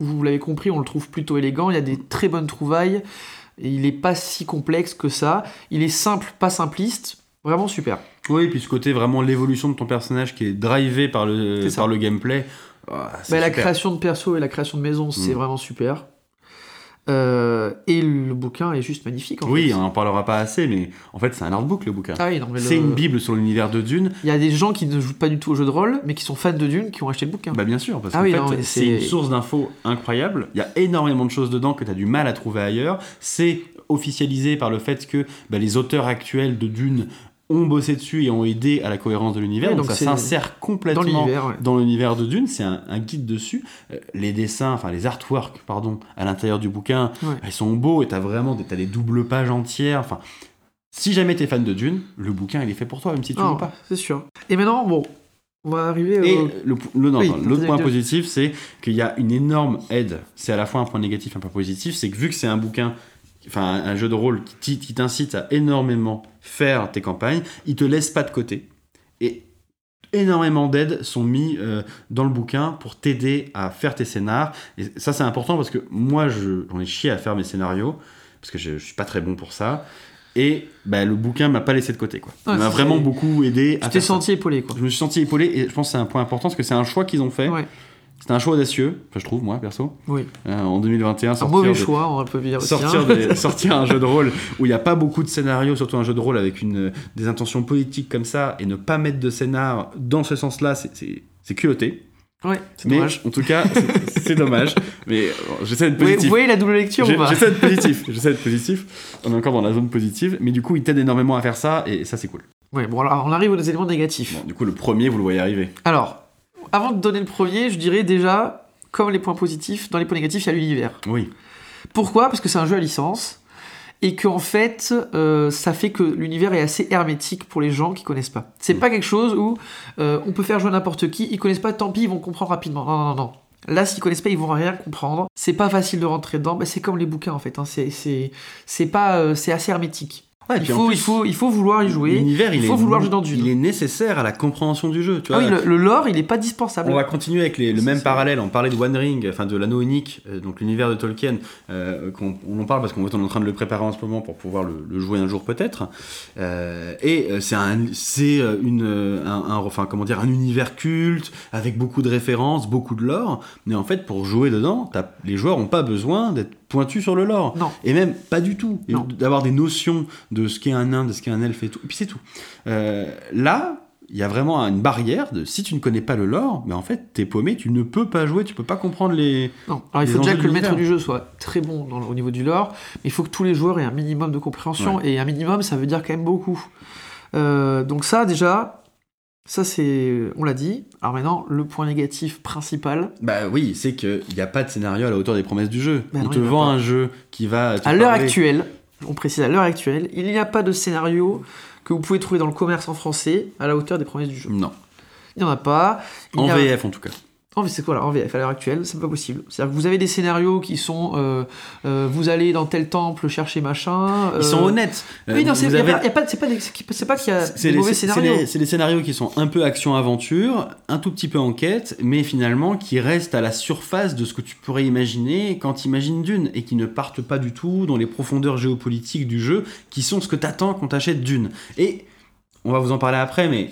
vous l'avez compris, on le trouve plutôt élégant, il y a des très bonnes trouvailles, et il est pas si complexe que ça, il est simple, pas simpliste, vraiment super. Oui, puis ce côté vraiment l'évolution de ton personnage qui est drivé par le, par le gameplay. Bah, la création de perso et la création de maison, c'est Mm. vraiment super. Euh, et le bouquin est juste magnifique en Oui, fait. on en parlera pas assez, mais en fait, c'est un artbook le bouquin. Ah oui, c'est une bible sur l'univers de Dune. Il y a des gens qui ne jouent pas du tout au jeu de rôle, mais qui sont fans de Dune, qui ont acheté le bouquin. Bah bien sûr, parce Ah oui, c'est c'est- une source d'infos incroyable. Il y a énormément de choses dedans que tu as du mal à trouver ailleurs. C'est officialisé par le fait que bah, les auteurs actuels de Dune ont bossé dessus et ont aidé à la cohérence de l'univers. Oui, donc, donc ça s'insère Dans complètement l'univers, ouais. dans l'univers de Dune, c'est un, un guide dessus. Euh, les dessins, enfin les artworks, pardon, à l'intérieur du bouquin, Ouais. ils sont beaux et t'as vraiment des, t'as des doubles pages entières. Enfin, si jamais t'es fan de Dune, le bouquin il est fait pour toi, même si tu veux pas. c'est sûr. Et maintenant, bon, on va arriver Et au... le, le- non, Oui, attends, l'autre vous point positif, c'est qu'il y a une énorme aide. C'est à la fois un point négatif, un point positif. C'est que vu que c'est un bouquin, enfin un, jeu de rôle qui, t'incite à énormément faire tes campagnes, il te laisse pas de côté. Et énormément d'aides sont mis euh, dans le bouquin pour t'aider à faire tes scénars. Et ça, c'est important parce que moi, je- j'en ai chié à faire mes scénarios parce que je, je suis pas très bon pour ça. Et bah, le bouquin m'a pas laissé de côté. Quoi. Il m'a vraiment beaucoup aidé Tu t'es ça. senti épaulé, quoi. Je me suis senti épaulé et je pense que c'est un point important parce que c'est un choix qu'ils ont fait. Ouais. C'était un choix audacieux, enfin je trouve moi perso. Oui. Euh, en 2021, Un sortir, mauvais de- choix, on peut dire aussi. sortir, hein. des- sortir un jeu de rôle où il n'y a pas beaucoup de scénarios, surtout un jeu de rôle avec une, des intentions politiques comme ça, et ne pas mettre de scénar dans ce sens-là, c'est- culotté. Ouais, c'est dommage. en tout cas, c'est- dommage. Mais j'essaie d'être positif. vous voyez la double lecture ou pas J'essaie d'être positif. J'essaie d'être positif. On est encore dans la zone positive, mais du coup, il t'aide énormément à faire ça, et ça, c'est cool. Ouais, bon, alors on arrive aux éléments négatifs. Bon, du coup, le premier, vous le voyez arriver. Alors, avant de donner le premier, je dirais déjà, comme les points positifs, dans les points négatifs, il y a l'univers. Oui. Pourquoi? Parce que c'est un jeu à licence et qu'en fait, euh, ça fait que l'univers est assez hermétique pour les gens qui connaissent pas. C'est Mm. pas quelque chose où euh, on peut faire jouer n'importe qui, ils connaissent pas, tant pis, ils vont comprendre rapidement. Non, non, non, non. Là, s'ils connaissent pas, ils vont rien comprendre. C'est pas facile de rentrer dedans. Bah, c'est comme les bouquins en fait. hein. C'est, c'est, c'est pas, euh, c'est assez hermétique. Ouais, Il puis faut, plus, il, faut, il faut vouloir y jouer. l'univers, il, il faut est, vouloir jouer dans Dune. il est nécessaire à la compréhension du jeu. Tu Ah vois, oui, le, le lore, il est pas dispensable. On va continuer avec les- le même ça. parallèle. On parlait de One Ring, enfin de l'anneau unique, euh, donc l'univers de Tolkien. euh, on en parle parce qu'on est en train de le préparer en ce moment pour pouvoir le, le jouer un jour peut-être. Euh, et euh, c'est un, c'est une, un, un- enfin comment dire, un univers culte avec beaucoup de références, beaucoup de lore. Mais en fait, pour jouer dedans, les joueurs n'ont pas besoin d'être pointus sur le lore. Non. Et même pas du tout. D'avoir des notions de ce qu'est un nain, de ce qu'est un elfe et tout. Et puis c'est tout. Euh, là, il y a vraiment une barrière de si tu ne connais pas le lore, mais en fait, t'es paumé, tu ne peux pas jouer, tu peux pas comprendre les. Non. Alors il faut déjà que le maître du jeu soit très bon dans au niveau du lore, mais il faut que tous les joueurs aient un minimum de compréhension, et un minimum, ça veut dire quand même beaucoup. Euh, donc ça, déjà, ça c'est... On l'a dit. Alors maintenant, le point négatif principal, Bah oui, c'est qu'il n'y a pas de scénario à la hauteur des promesses du jeu. Bah On non, te vend un jeu qui va. te à l'heure actuelle, on précise à l'heure actuelle, il n'y a pas de scénario que vous pouvez trouver dans le commerce en français à la hauteur des promesses du jeu. Non. Il n'y en a pas. Il En a- VF en tout cas. En V- c'est quoi là En VF à l'heure actuelle, c'est pas possible. C'est-à-dire que vous avez des scénarios qui sont euh, euh, vous allez dans tel temple chercher machin. Ils sont euh, honnêtes. Euh, Oui, non, c'est y a avez- pas- pas- c'est pas, des- c'est qu'il y a C'est des les, mauvais c'est scénarios. c'est les scénarios qui sont un peu action-aventure, un tout petit peu enquête, mais finalement qui restent à la surface de ce que tu pourrais imaginer quand tu imagines Dune, et qui ne partent pas du tout dans les profondeurs géopolitiques du jeu, qui sont ce que t'attends quand t'achètes Dune. Et on va vous en parler après, mais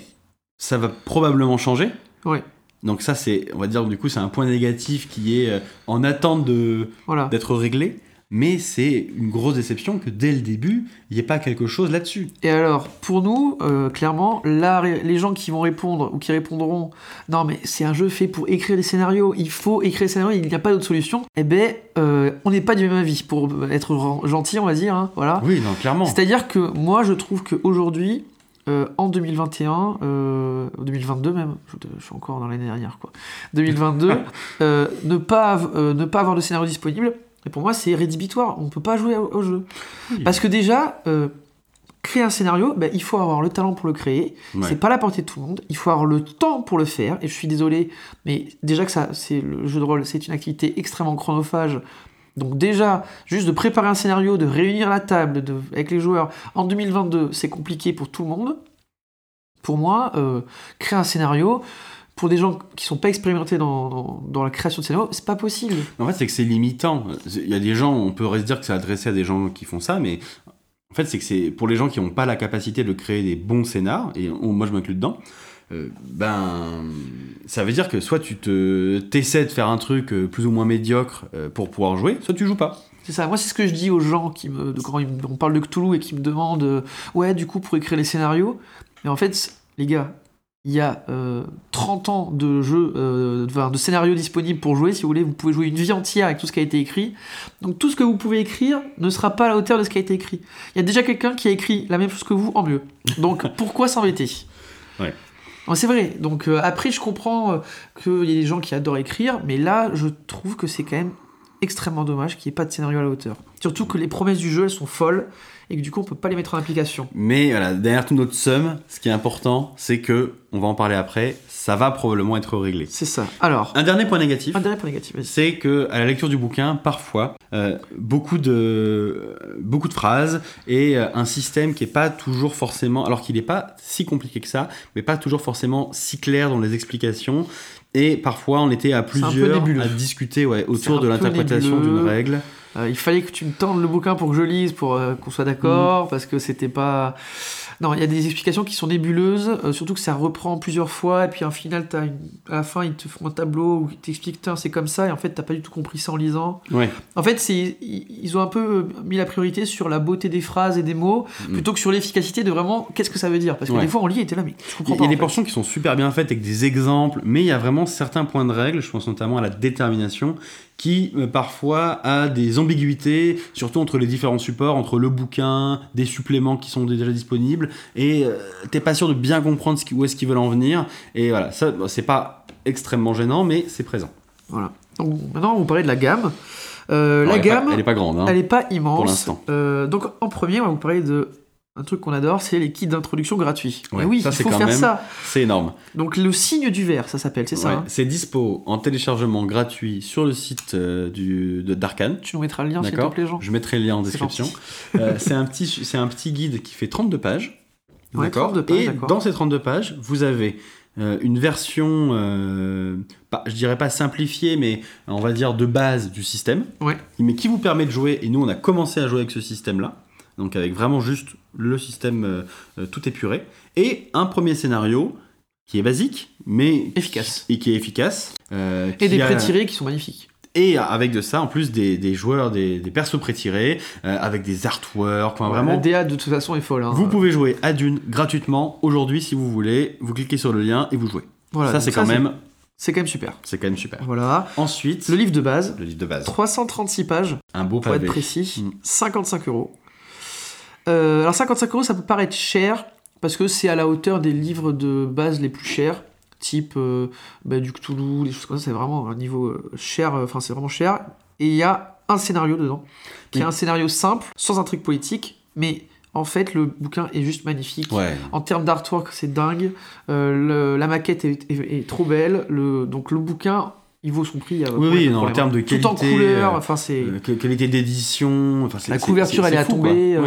ça va probablement changer. Ouais. Donc ça, c'est, on va dire, du coup, c'est un point négatif qui est euh, en attente de, Voilà. d'être réglé. Mais c'est une grosse déception que dès le début, il n'y ait pas quelque chose là-dessus. Et alors, pour nous, euh, clairement, là, les gens qui vont répondre ou qui répondront Non, mais c'est un jeu fait pour écrire des scénarios, il faut écrire des scénarios, il n'y a pas d'autre solution, eh ben, euh, on n'est pas du même avis, pour être gentil, on va dire. hein, voilà. Oui, non, clairement. C'est-à-dire que moi, je trouve qu'aujourd'hui, euh, en 2021, euh, 2022 même, je, je suis encore dans l'année dernière, quoi. 2022, euh, ne, pas, euh, ne pas avoir de scénario disponible, et pour moi, c'est rédhibitoire. On peut pas jouer au, au jeu. Oui. Parce que déjà, euh, créer un scénario, ben, il faut avoir le talent pour le créer. Ouais. C'est pas la portée de tout le monde. Il faut avoir le temps pour le faire. Et je suis désolé, mais déjà que ça, c'est le jeu de rôle, c'est une activité extrêmement chronophage. Donc déjà, juste de préparer un scénario, de réunir la table avec les joueurs en 2022, c'est compliqué pour tout le monde. Pour moi, euh, créer un scénario, pour des gens qui sont pas expérimentés dans la création de scénario, c'est pas possible. En fait, c'est que c'est limitant. Il y a des gens, on pourrait se dire que c'est adressé à des gens qui font ça, mais en fait, c'est que c'est pour les gens qui n'ont pas la capacité de créer des bons scénars, et on- moi je m'inclus dedans, euh, ben, ça veut dire que soit tu te t'essaies de faire un truc euh, plus ou moins médiocre euh, pour pouvoir jouer, soit tu joues pas. C'est ça, moi c'est ce que je dis aux gens qui me, quand ils on parle de Cthulhu et qui me demandent ouais du coup pour écrire les scénarios, mais en fait les gars, il y a euh, 30 ans de jeux, euh, de scénarios disponibles pour jouer, si vous voulez, vous pouvez jouer une vie entière avec tout ce qui a été écrit, donc tout ce que vous pouvez écrire ne sera pas à la hauteur de ce qui a été écrit. Il y a déjà quelqu'un qui a écrit la même chose que vous en mieux, donc pourquoi s'embêter? Ouais. Non, C'est vrai, donc euh, après je comprends euh, qu'il y a des gens qui adorent écrire, mais là je trouve que c'est quand même extrêmement dommage qu'il n'y ait pas de scénario à la hauteur. Surtout que les promesses du jeu elles sont folles et que du coup on peut pas les mettre en application. Mais voilà, derrière tout notre somme, ce qui est important, c'est que, on va en parler après, ça va probablement être réglé. C'est ça. Alors, Un dernier point négatif. un dernier point négatif. c'est que à la lecture du bouquin, parfois, euh, beaucoup de beaucoup de phrases et euh, un système qui est pas toujours forcément, alors qu'il n'est pas si compliqué que ça, mais pas toujours forcément si clair dans les explications. Et parfois, on était à plusieurs à discuter ouais, autour de l'interprétation d'une règle. Euh, il fallait que tu me tendes le bouquin pour que je lise, pour qu'on soit d'accord, parce que c'était pas. Non, il y a des explications qui sont nébuleuses, euh, surtout que ça reprend plusieurs fois, et puis en final, as une... à la fin, ils te font un tableau où ils t'expliquent, Tiens, c'est comme ça, et en fait, t'as pas du tout compris ça en lisant. Ouais. En fait, c'est ils ont un peu euh, mis la priorité sur la beauté des phrases et des mots, Mm. plutôt que sur l'efficacité de vraiment qu'est-ce que ça veut dire? Parce que Ouais. des fois, on lit et t'es là, mais je Il comprends y pas. a des en fait. portions qui sont super bien faites avec des exemples, mais il y a vraiment certains points de règle, je pense notamment à la détermination, qui euh, parfois a des ambiguïtés, surtout entre les différents supports, entre le bouquin, des suppléments qui sont déjà disponibles, et euh, t'es pas sûr de bien comprendre ce qui- où est-ce qu'ils veulent en venir, et voilà, ça bon, c'est pas extrêmement gênant, mais c'est présent. Voilà. Donc maintenant, on va vous parler de la gamme. Euh, la elle est pas- gamme, elle est pas grande, hein. elle est pas immense. pour l'instant. Euh, donc en premier, on va vous parler de un truc qu'on adore, c'est les kits d'introduction gratuits. Ouais, Et oui, ça, il c'est faut quand faire même- ça. C'est énorme. Donc le signe du verre, ça s'appelle, c'est ça. Ouais, hein C'est dispo en téléchargement gratuit sur le site euh, du, d'Arkane. tu nous mettras le lien, s'il te plaît, Jean. Je mettrai le lien en description. Euh, c'est un petit, c'est un petit guide qui fait 32 pages. Ouais, D'accord. 32 pages, Et dans ces 32 pages, vous avez euh, une version, euh, pas, je dirais pas simplifiée, mais on va dire de base du système, Ouais. mais qui vous permet de jouer. Et nous, on a commencé à jouer avec ce système-là, donc avec vraiment juste le système euh, euh, tout épuré, et un premier scénario qui est basique, mais Efficace. et qui est efficace. euh, Et qui des a- pré-tirés qui sont magnifiques. et avec de ça, en plus, des, des joueurs, des, des persos prétirés, euh, avec des artworks, enfin, La vraiment. DA de toute façon est folle. hein. Vous pouvez jouer à Dune gratuitement aujourd'hui si vous voulez. Vous cliquez sur le lien et vous jouez. Voilà, ça, c'est quand même, C'est quand même super. c'est quand même super. Voilà. Ensuite, Le livre de base, le livre de base, 336 pages, un beau pour être pavé. précis, Mm. 55 euros. Euh, alors 55 euros, ça peut paraître cher parce que c'est à la hauteur des livres de base les plus chers, type euh, bah, du Cthulhu, des choses comme ça. C'est vraiment un niveau euh, cher. Enfin, c'est vraiment cher. Et il y a un scénario dedans, qui est un scénario simple, sans intrigue politique, mais en fait, le bouquin est juste magnifique. Ouais. En termes d'artwork, c'est dingue. Euh, le- la maquette est, est- est trop belle. Le, donc le bouquin, il vaut son prix. Oui, oui, non, en termes de Tout en qualité, couleur. euh, Enfin, c'est Euh, qualité d'édition, enfin, La couverture, elle est à tomber, euh,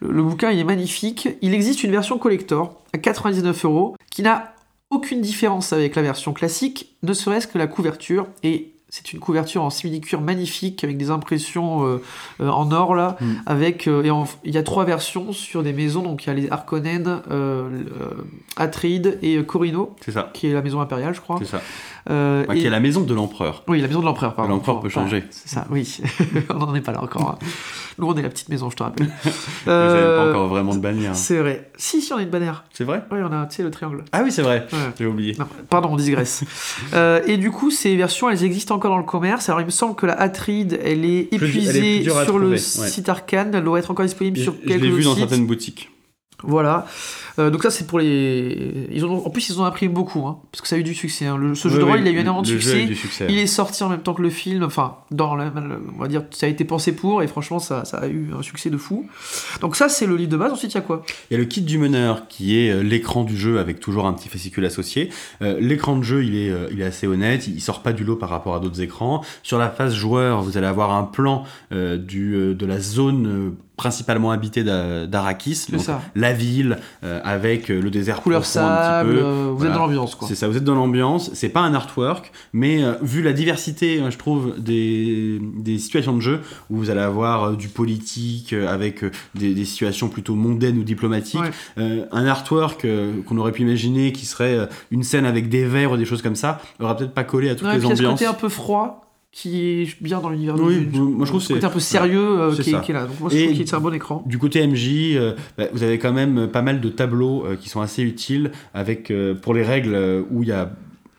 le bouquin, il est magnifique. Il existe une version collector à 99 euros qui n'a aucune différence avec la version classique, ne serait-ce que la couverture et c'est une couverture en simili-cuir magnifique avec des impressions euh, euh, en or là, Mm. avec euh, et il y a trois versions sur des maisons donc il y a les Harkonnen, Atreide et Corino C'est ça. qui est la maison impériale je crois. C'est ça. Ouais, et- Qui est la maison de l'empereur. oui, la maison de l'empereur, pardon. L'empereur peut changer. C'est ça, oui. on n'en est pas là encore. hein. Nous, on est la petite maison, je te rappelle. Vous n'avez pas encore vraiment de bannière. C'est vrai. Si, si, on a une bannière. C'est vrai Oui, on a, tu sais, le triangle. Ah oui, c'est vrai. Ouais. J'ai oublié. Non, pardon, on digresse. Et du coup, ces versions, elles existent encore dans le commerce. Alors, il me semble que la Atride, elle est Plus- elle est épuisée sur le ouais. site Arcane. Elle doit être encore disponible Je, sur je quelques l'ai vu dans sites. certaines boutiques. Voilà. Euh, donc ça, c'est pour les... Ils ont... En plus, ils ont imprimé beaucoup, hein, parce que ça a eu du succès. hein. Le- Ce jeu Oui, de rôle, oui, il a eu énormément de succès. Il est sorti en même temps que le film, enfin, dans le, le- on va dire, ça a été pensé pour, et franchement, ça, ça a eu un succès de fou. Donc ça, c'est le livre de base. Ensuite, il y a quoi? Il y a le kit du meneur qui est euh, l'écran du jeu avec toujours un petit fascicule associé. Euh, l'écran de jeu, il est, il est assez honnête, il sort pas du lot par rapport à d'autres écrans. Sur la face joueur, vous allez avoir un plan euh, du, de la zone principalement habitée d'A- d'Arrakis, C'est donc ça. la ville euh, avec euh, le désert Couleur profond un sable, petit peu. euh, vous Voilà. êtes dans l'ambiance, quoi. C'est ça, vous êtes dans l'ambiance, c'est pas un artwork, mais euh, vu la diversité, euh, je trouve, des, des situations de jeu, où vous allez avoir du politique, avec des, des situations plutôt mondaines ou diplomatiques, Ouais. un artwork qu'on aurait pu imaginer qui serait une scène avec des verres ou des choses comme ça, aurait peut-être pas collé à toutes Ouais, les puis il y a ce ambiances. côté un peu froid qui est bien dans l'univers Oui, du moi, je trouve Ce c'est- un peu sérieux euh, qui, est, qui est là. Donc moi, je Et- trouve que c'est un bon écran. Du côté MJ, euh, bah, vous avez quand même pas mal de tableaux euh, qui sont assez utiles avec euh, pour les règles où il y a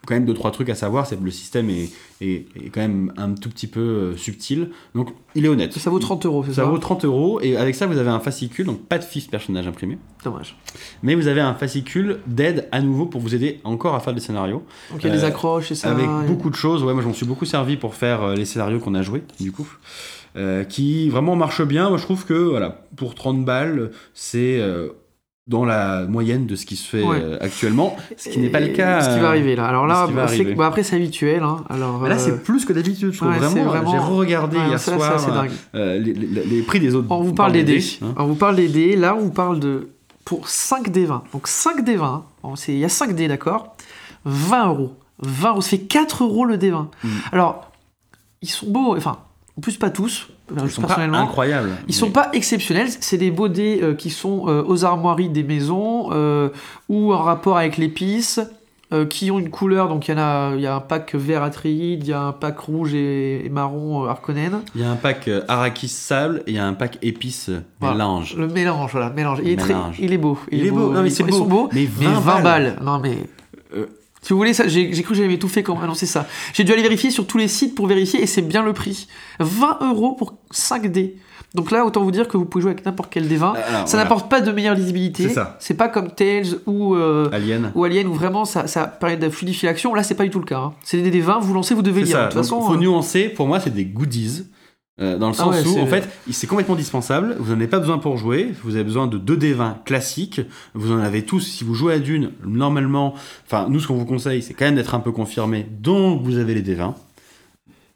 quand même deux trois trucs à savoir, c'est que le système est, est, est quand même un tout petit peu euh, subtil. Donc il est honnête. Ça vaut 30 euros, c'est ça Ça vaut 30 euros et avec ça vous avez un fascicule, donc pas de fiche personnage imprimé, Dommage. mais vous avez un fascicule d'aide à nouveau pour vous aider encore à faire des scénarios Donc il y a des Euh, accroches et ça. avec et- beaucoup de choses. Ouais, moi, je m'en suis beaucoup servi pour faire euh, les scénarios qu'on a joués, du coup, Euh, qui vraiment marchent bien. Moi, je trouve que voilà, pour 30 balles, c'est euh, dans la moyenne de ce qui se fait Ouais. euh, actuellement, ce qui n'est pas le cas. Ce qui euh, va arriver là. Alors là, bah, après c'est habituel. hein. Alors là, euh, c'est plus que d'habitude, je trouve. ouais, vraiment, vraiment- j'ai re-regardé ouais, hier ça, soir dingue. euh, les, les- les prix des autres. On vous parle des dés. hein. On vous parle des dés. Là, on vous parle de. Pour 5 dés 20. Donc 5 dés 20. Bon, c'est- Il y a 5 dés, d'accord 20 euros. 20 euros. Ça fait 4 euros le dé 20. Mm. Alors, ils sont beaux. Enfin, en plus, pas tous. Ils sont pas personnellement. incroyables. Ils sont mais- pas exceptionnels, c'est des beaux dés euh, qui sont euh, aux armoiries des maisons euh, ou en rapport avec l'épice, euh, qui ont une couleur. Donc il y en a, il y a un pack vert Atreide, il y a un pack rouge et, et marron euh, Harkonnen. Il y a un pack euh, Arrakis sable et il y a un pack épices Voilà. mélange. Le mélange, voilà, mélange. Il est, très, Mélange. il est beau. Il est beau. Non, mais Ils c'est sont- sont beau. beaux. Mais Mais 20 20 balles. balles. Non mais. Si vous voulez, ça, j'ai j'ai cru que j'allais m'étouffer quand on annonçait ça. J'ai dû aller vérifier sur tous les sites pour vérifier et c'est bien le prix. 20 euros pour 5 dés. Donc là, autant vous dire que vous pouvez jouer avec n'importe quel des 20. Alors, Ça voilà. n'apporte pas de meilleure lisibilité. C'est ça. C'est pas comme Tails ou, euh, Alien. ou Alien où vraiment ça, ça permet de fluidifier l'action. Là, c'est pas du tout le cas. hein. C'est des, des 20, vous lancez, vous devez C'est lire. ça. De toute Donc, façon, faut euh, nuancer. Pour moi, c'est des goodies. Euh, dans le Ah sens ouais, où, en fait, c'est complètement dispensable. Vous n'en avez pas besoin pour jouer. Vous avez besoin de 2 D20 classiques. Vous en avez tous. Si vous jouez à Dune, normalement, enfin, nous, ce qu'on vous conseille, c'est quand même d'être un peu confirmé. Donc, vous avez les D20.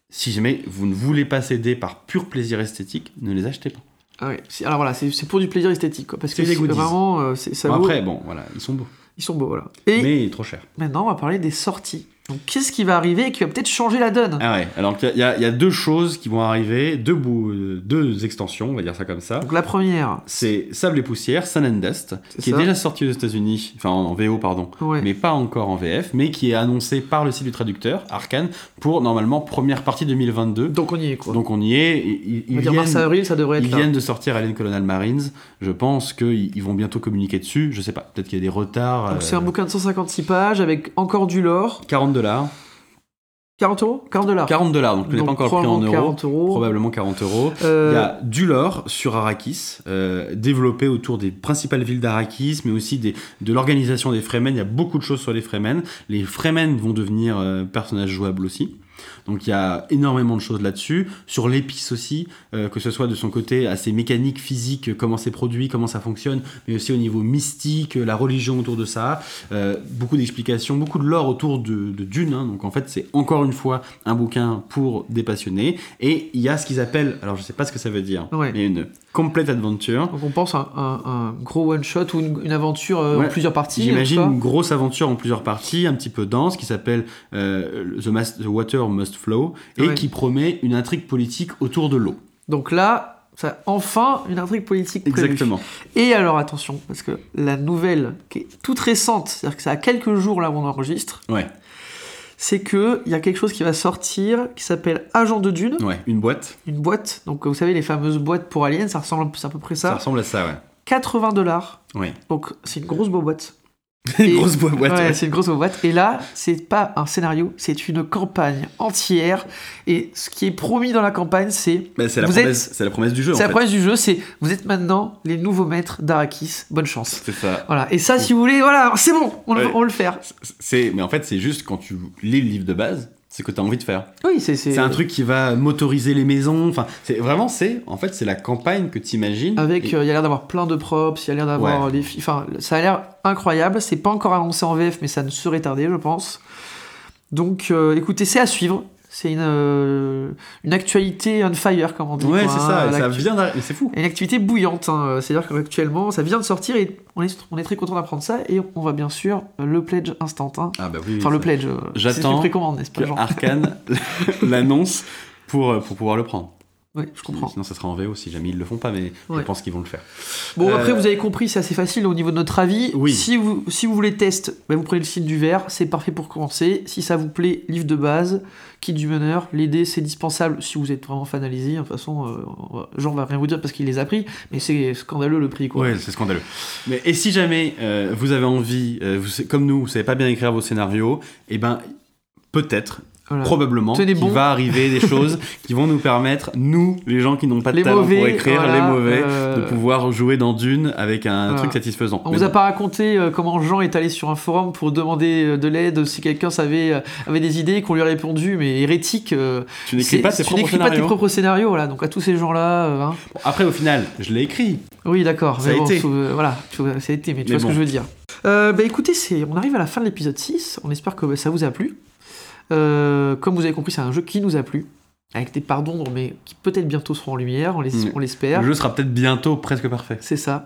Si jamais vous ne voulez pas céder par pur plaisir esthétique, ne les achetez pas. Ah ouais. Alors voilà, c'est pour du plaisir esthétique, quoi, parce que C'est vraiment, euh, c'est- ça Bon, vaut- après, bon, voilà, ils sont beaux. ils sont beaux, voilà. Et Mais trop cher. maintenant, on va parler des sorties. Donc, qu'est-ce qui va arriver et qui va peut-être changer la donne? Ah ouais, alors il y, a- il y a deux choses qui vont arriver, deux, bouts, deux extensions, on va dire ça comme ça. Donc, la première, C'est Sable et Poussière, Sun and Dust, qui ça. est déjà sorti aux États-Unis, enfin en, VO, pardon, ouais. mais pas encore en VF, mais qui est annoncé par le site du traducteur, Arkane, pour normalement première partie 2022. donc on y est, quoi. Donc on y est, ils, on va ils dire viennent, mars-avril, ça devrait être ils là. viennent de sortir Alien Colonial Marines, je pense qu'ils ils vont bientôt communiquer dessus, je sais pas, peut-être qu'il y a des retards. Donc, c'est euh, un bouquin de 156 pages avec encore du lore. 40 dollars. 40 euros? 40 dollars. 40 dollars, donc je Donc, pas encore pris en euros. 40 euros. Probablement 40 euros. Euh, Il y a du lore sur Arrakis, euh, développé autour des principales villes d'Arrakis, mais aussi des, de l'organisation des Fremen. Il y a beaucoup de choses sur les Fremen. Les Fremen vont devenir euh, personnages jouables aussi. Donc il y a énormément de choses là-dessus. Sur l'épice aussi, euh, que ce soit de son côté assez mécanique, physique, comment c'est produit, comment ça fonctionne, mais aussi au niveau mystique, la religion autour de ça. Euh, beaucoup d'explications, beaucoup de lore autour de, de Dune. hein. Donc en fait, c'est encore une fois un bouquin pour des passionnés. Et il y a ce qu'ils appellent, alors je sais pas ce que ça veut dire, Ouais. mais une complete adventure. Donc on pense à un, un gros one-shot ou une, une aventure euh, Ouais. en plusieurs parties. J'imagine une grosse aventure en plusieurs parties, un petit peu dense, qui s'appelle euh, The, Water Must Flow, et Ouais. qui promet une intrigue politique autour de l'eau. Donc là, ça, enfin, une intrigue politique prévue. Exactement. Et alors attention, parce que la nouvelle, qui est toute récente, c'est-à-dire que ça a quelques jours là où on enregistre, Ouais, c'est que il y a quelque chose qui va sortir qui s'appelle Agent de Dune, ouais. Une boîte, une boîte. Donc vous savez les fameuses boîtes pour aliens, ça ressemble à peu près ça, ça. ressemble à ça, ouais. 80 dollars. Ouais. Donc c'est une grosse beau boîte. Une grosse boîte. Ouais, c'est une grosse boîte. Et là, c'est pas un scénario, c'est une campagne entière. Et ce qui est promis dans la campagne, c'est Bah, c'est la, la promesse du jeu, c'est la fait. promesse du jeu, c'est vous êtes maintenant les nouveaux maîtres d'Arakis. Bonne chance. C'est ça. Voilà. Et ça, si vous voulez, voilà, c'est bon, on, le- Ouais. on le faire. C'est, mais en fait, c'est juste quand tu lis le livre de base, c'est que tu as envie de faire. Oui, c'est C'est un truc qui va motoriser les maisons. Enfin, c'est vraiment, c'est en fait, c'est la campagne que tu imagines. Avec, euh, il y a l'air d'avoir plein de props, il y a l'air d'avoir Ouais. des, fi- enfin, ça a l'air incroyable. C'est pas encore annoncé en VF, mais ça ne serait tardé, je pense. Donc, euh, écoutez, c'est à suivre. C'est une, euh, une actualité on fire, comme on dit. ouais, c'est hein, ça. et ça vient c'est fou. Une activité bouillante, hein. c'est-à-dire qu'actuellement, ça vient de sortir et on est, on est très content d'apprendre ça. Et on va bien sûr euh, le pledge instant. hein. Ah bah oui. Enfin, le pledge. euh, J'attends précommande, n'est-ce pas, Arkane l'annonce pour, euh, pour pouvoir le prendre. Oui, je comprends. Sinon, ça sera en VO si jamais ils le font pas, mais je pense qu'ils vont le faire. Bon, Euh, après, vous avez compris, c'est assez facile au niveau de notre avis. Oui. Si vous, si vous voulez test, ben, vous prenez le site du verre, c'est parfait pour commencer. Si ça vous plaît, livre de base, kit du meneur, les dés, c'est dispensable si vous êtes vraiment fan. De toute façon, euh, Jean va rien vous dire parce qu'il les a pris, mais c'est scandaleux le prix, quoi. Ouais, c'est scandaleux. Mais et si jamais euh, vous avez envie, euh, vous, comme nous, vous savez pas bien écrire vos scénarios, et ben peut-être, Voilà. probablement, qu'il bon. va arriver des choses qui vont nous permettre, nous, les gens qui n'ont pas de Les talent mauvais, pour écrire, voilà, les mauvais, euh, de pouvoir jouer dans Dune avec un Voilà. truc satisfaisant. On Mais vous a pas raconté euh, comment Jean est allé sur un forum pour demander euh, de l'aide si quelqu'un savait avait des idées qu'on lui a répondu mais hérétique. tu n'écris pas tes tu propres n'écris pas tes propres scénarios, voilà. Donc à tous ces gens-là, hein. Bon, après, au final, je l'ai écrit. Oui, d'accord. Ça mais a bon, été. faut- euh, voilà, ça a été, mais tu Mais vois ce que je veux dire. Euh, bah écoutez, on arrive à la fin de l'épisode 6. On espère que bah, ça vous a plu. Euh, comme vous avez compris, c'est un jeu qui nous a plu. Avec des parts d'ombre, mais qui peut-être bientôt seront en lumière, on, les- on l'espère. Le jeu sera peut-être bientôt presque parfait. C'est ça.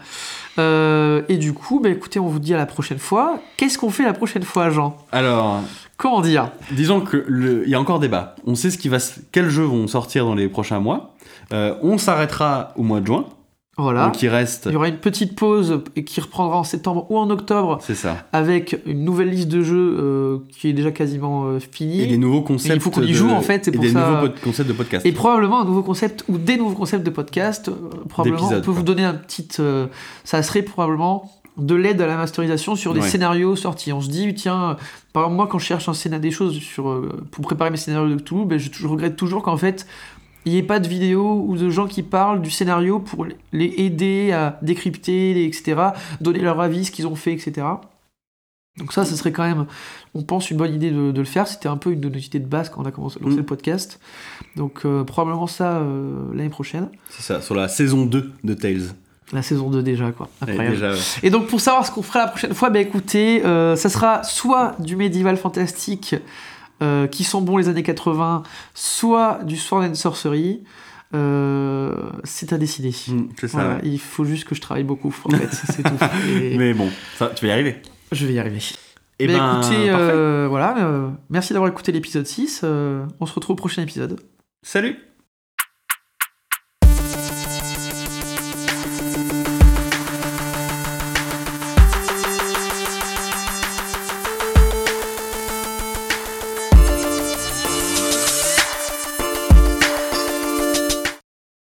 Euh, et du coup, bah écoutez, on vous dit à la prochaine fois. Qu'est-ce qu'on fait la prochaine fois, Jean? Alors, Comment dire? disons que le- il y a encore débat. On sait ce qui va, quels jeux vont sortir dans les prochains mois. Euh, on s'arrêtera au mois de juin. Voilà. Donc il reste. Il y aura une petite pause et qui reprendra en septembre ou en octobre C'est ça. avec une nouvelle liste de jeux euh, qui est déjà quasiment euh, finie. Et des nouveaux concepts. il faut qu'on y de- joue, en fait, c'est et pour des ça- nouveaux concepts de podcast. Et probablement un nouveau concept ou des nouveaux concepts de podcast. euh, probablement, on peut vous donner un petit. ça serait probablement de l'aide à la masterisation sur des Ouais. scénarios sortis. On se dit, tiens, par exemple, moi, quand je cherche un scénario, des choses sur, pour préparer mes scénarios de Cthulhu, ben, je, je regrette toujours qu'en fait, il n'y ait pas de vidéos ou de gens qui parlent du scénario pour les aider à décrypter, etc., donner leur avis, ce qu'ils ont fait, etc. Donc ça, ce serait quand même, on pense, une bonne idée de, de le faire. C'était un peu une de nos idées de base quand on a commencé à lancer Mm. le podcast. Donc euh, probablement ça euh, l'année prochaine. C'est ça, sur la saison 2 de Tales. La saison 2 déjà, quoi. Et Incroyable. déjà, ouais. Et donc pour savoir ce qu'on fera la prochaine fois, bah écoutez, euh, ça sera soit du médiéval fantastique euh, qui sont bons les années 80, soit du Sword and Sorcery. Euh, c'est à décider. Mm, c'est ça. Voilà, ouais. il faut juste que je travaille beaucoup, en fait, c'est tout. Et Mais bon, ça, tu vas y arriver. Je vais y arriver. Et Bah, ben, écoutez, euh, voilà, merci d'avoir écouté l'épisode 6. euh, on se retrouve au prochain épisode. Salut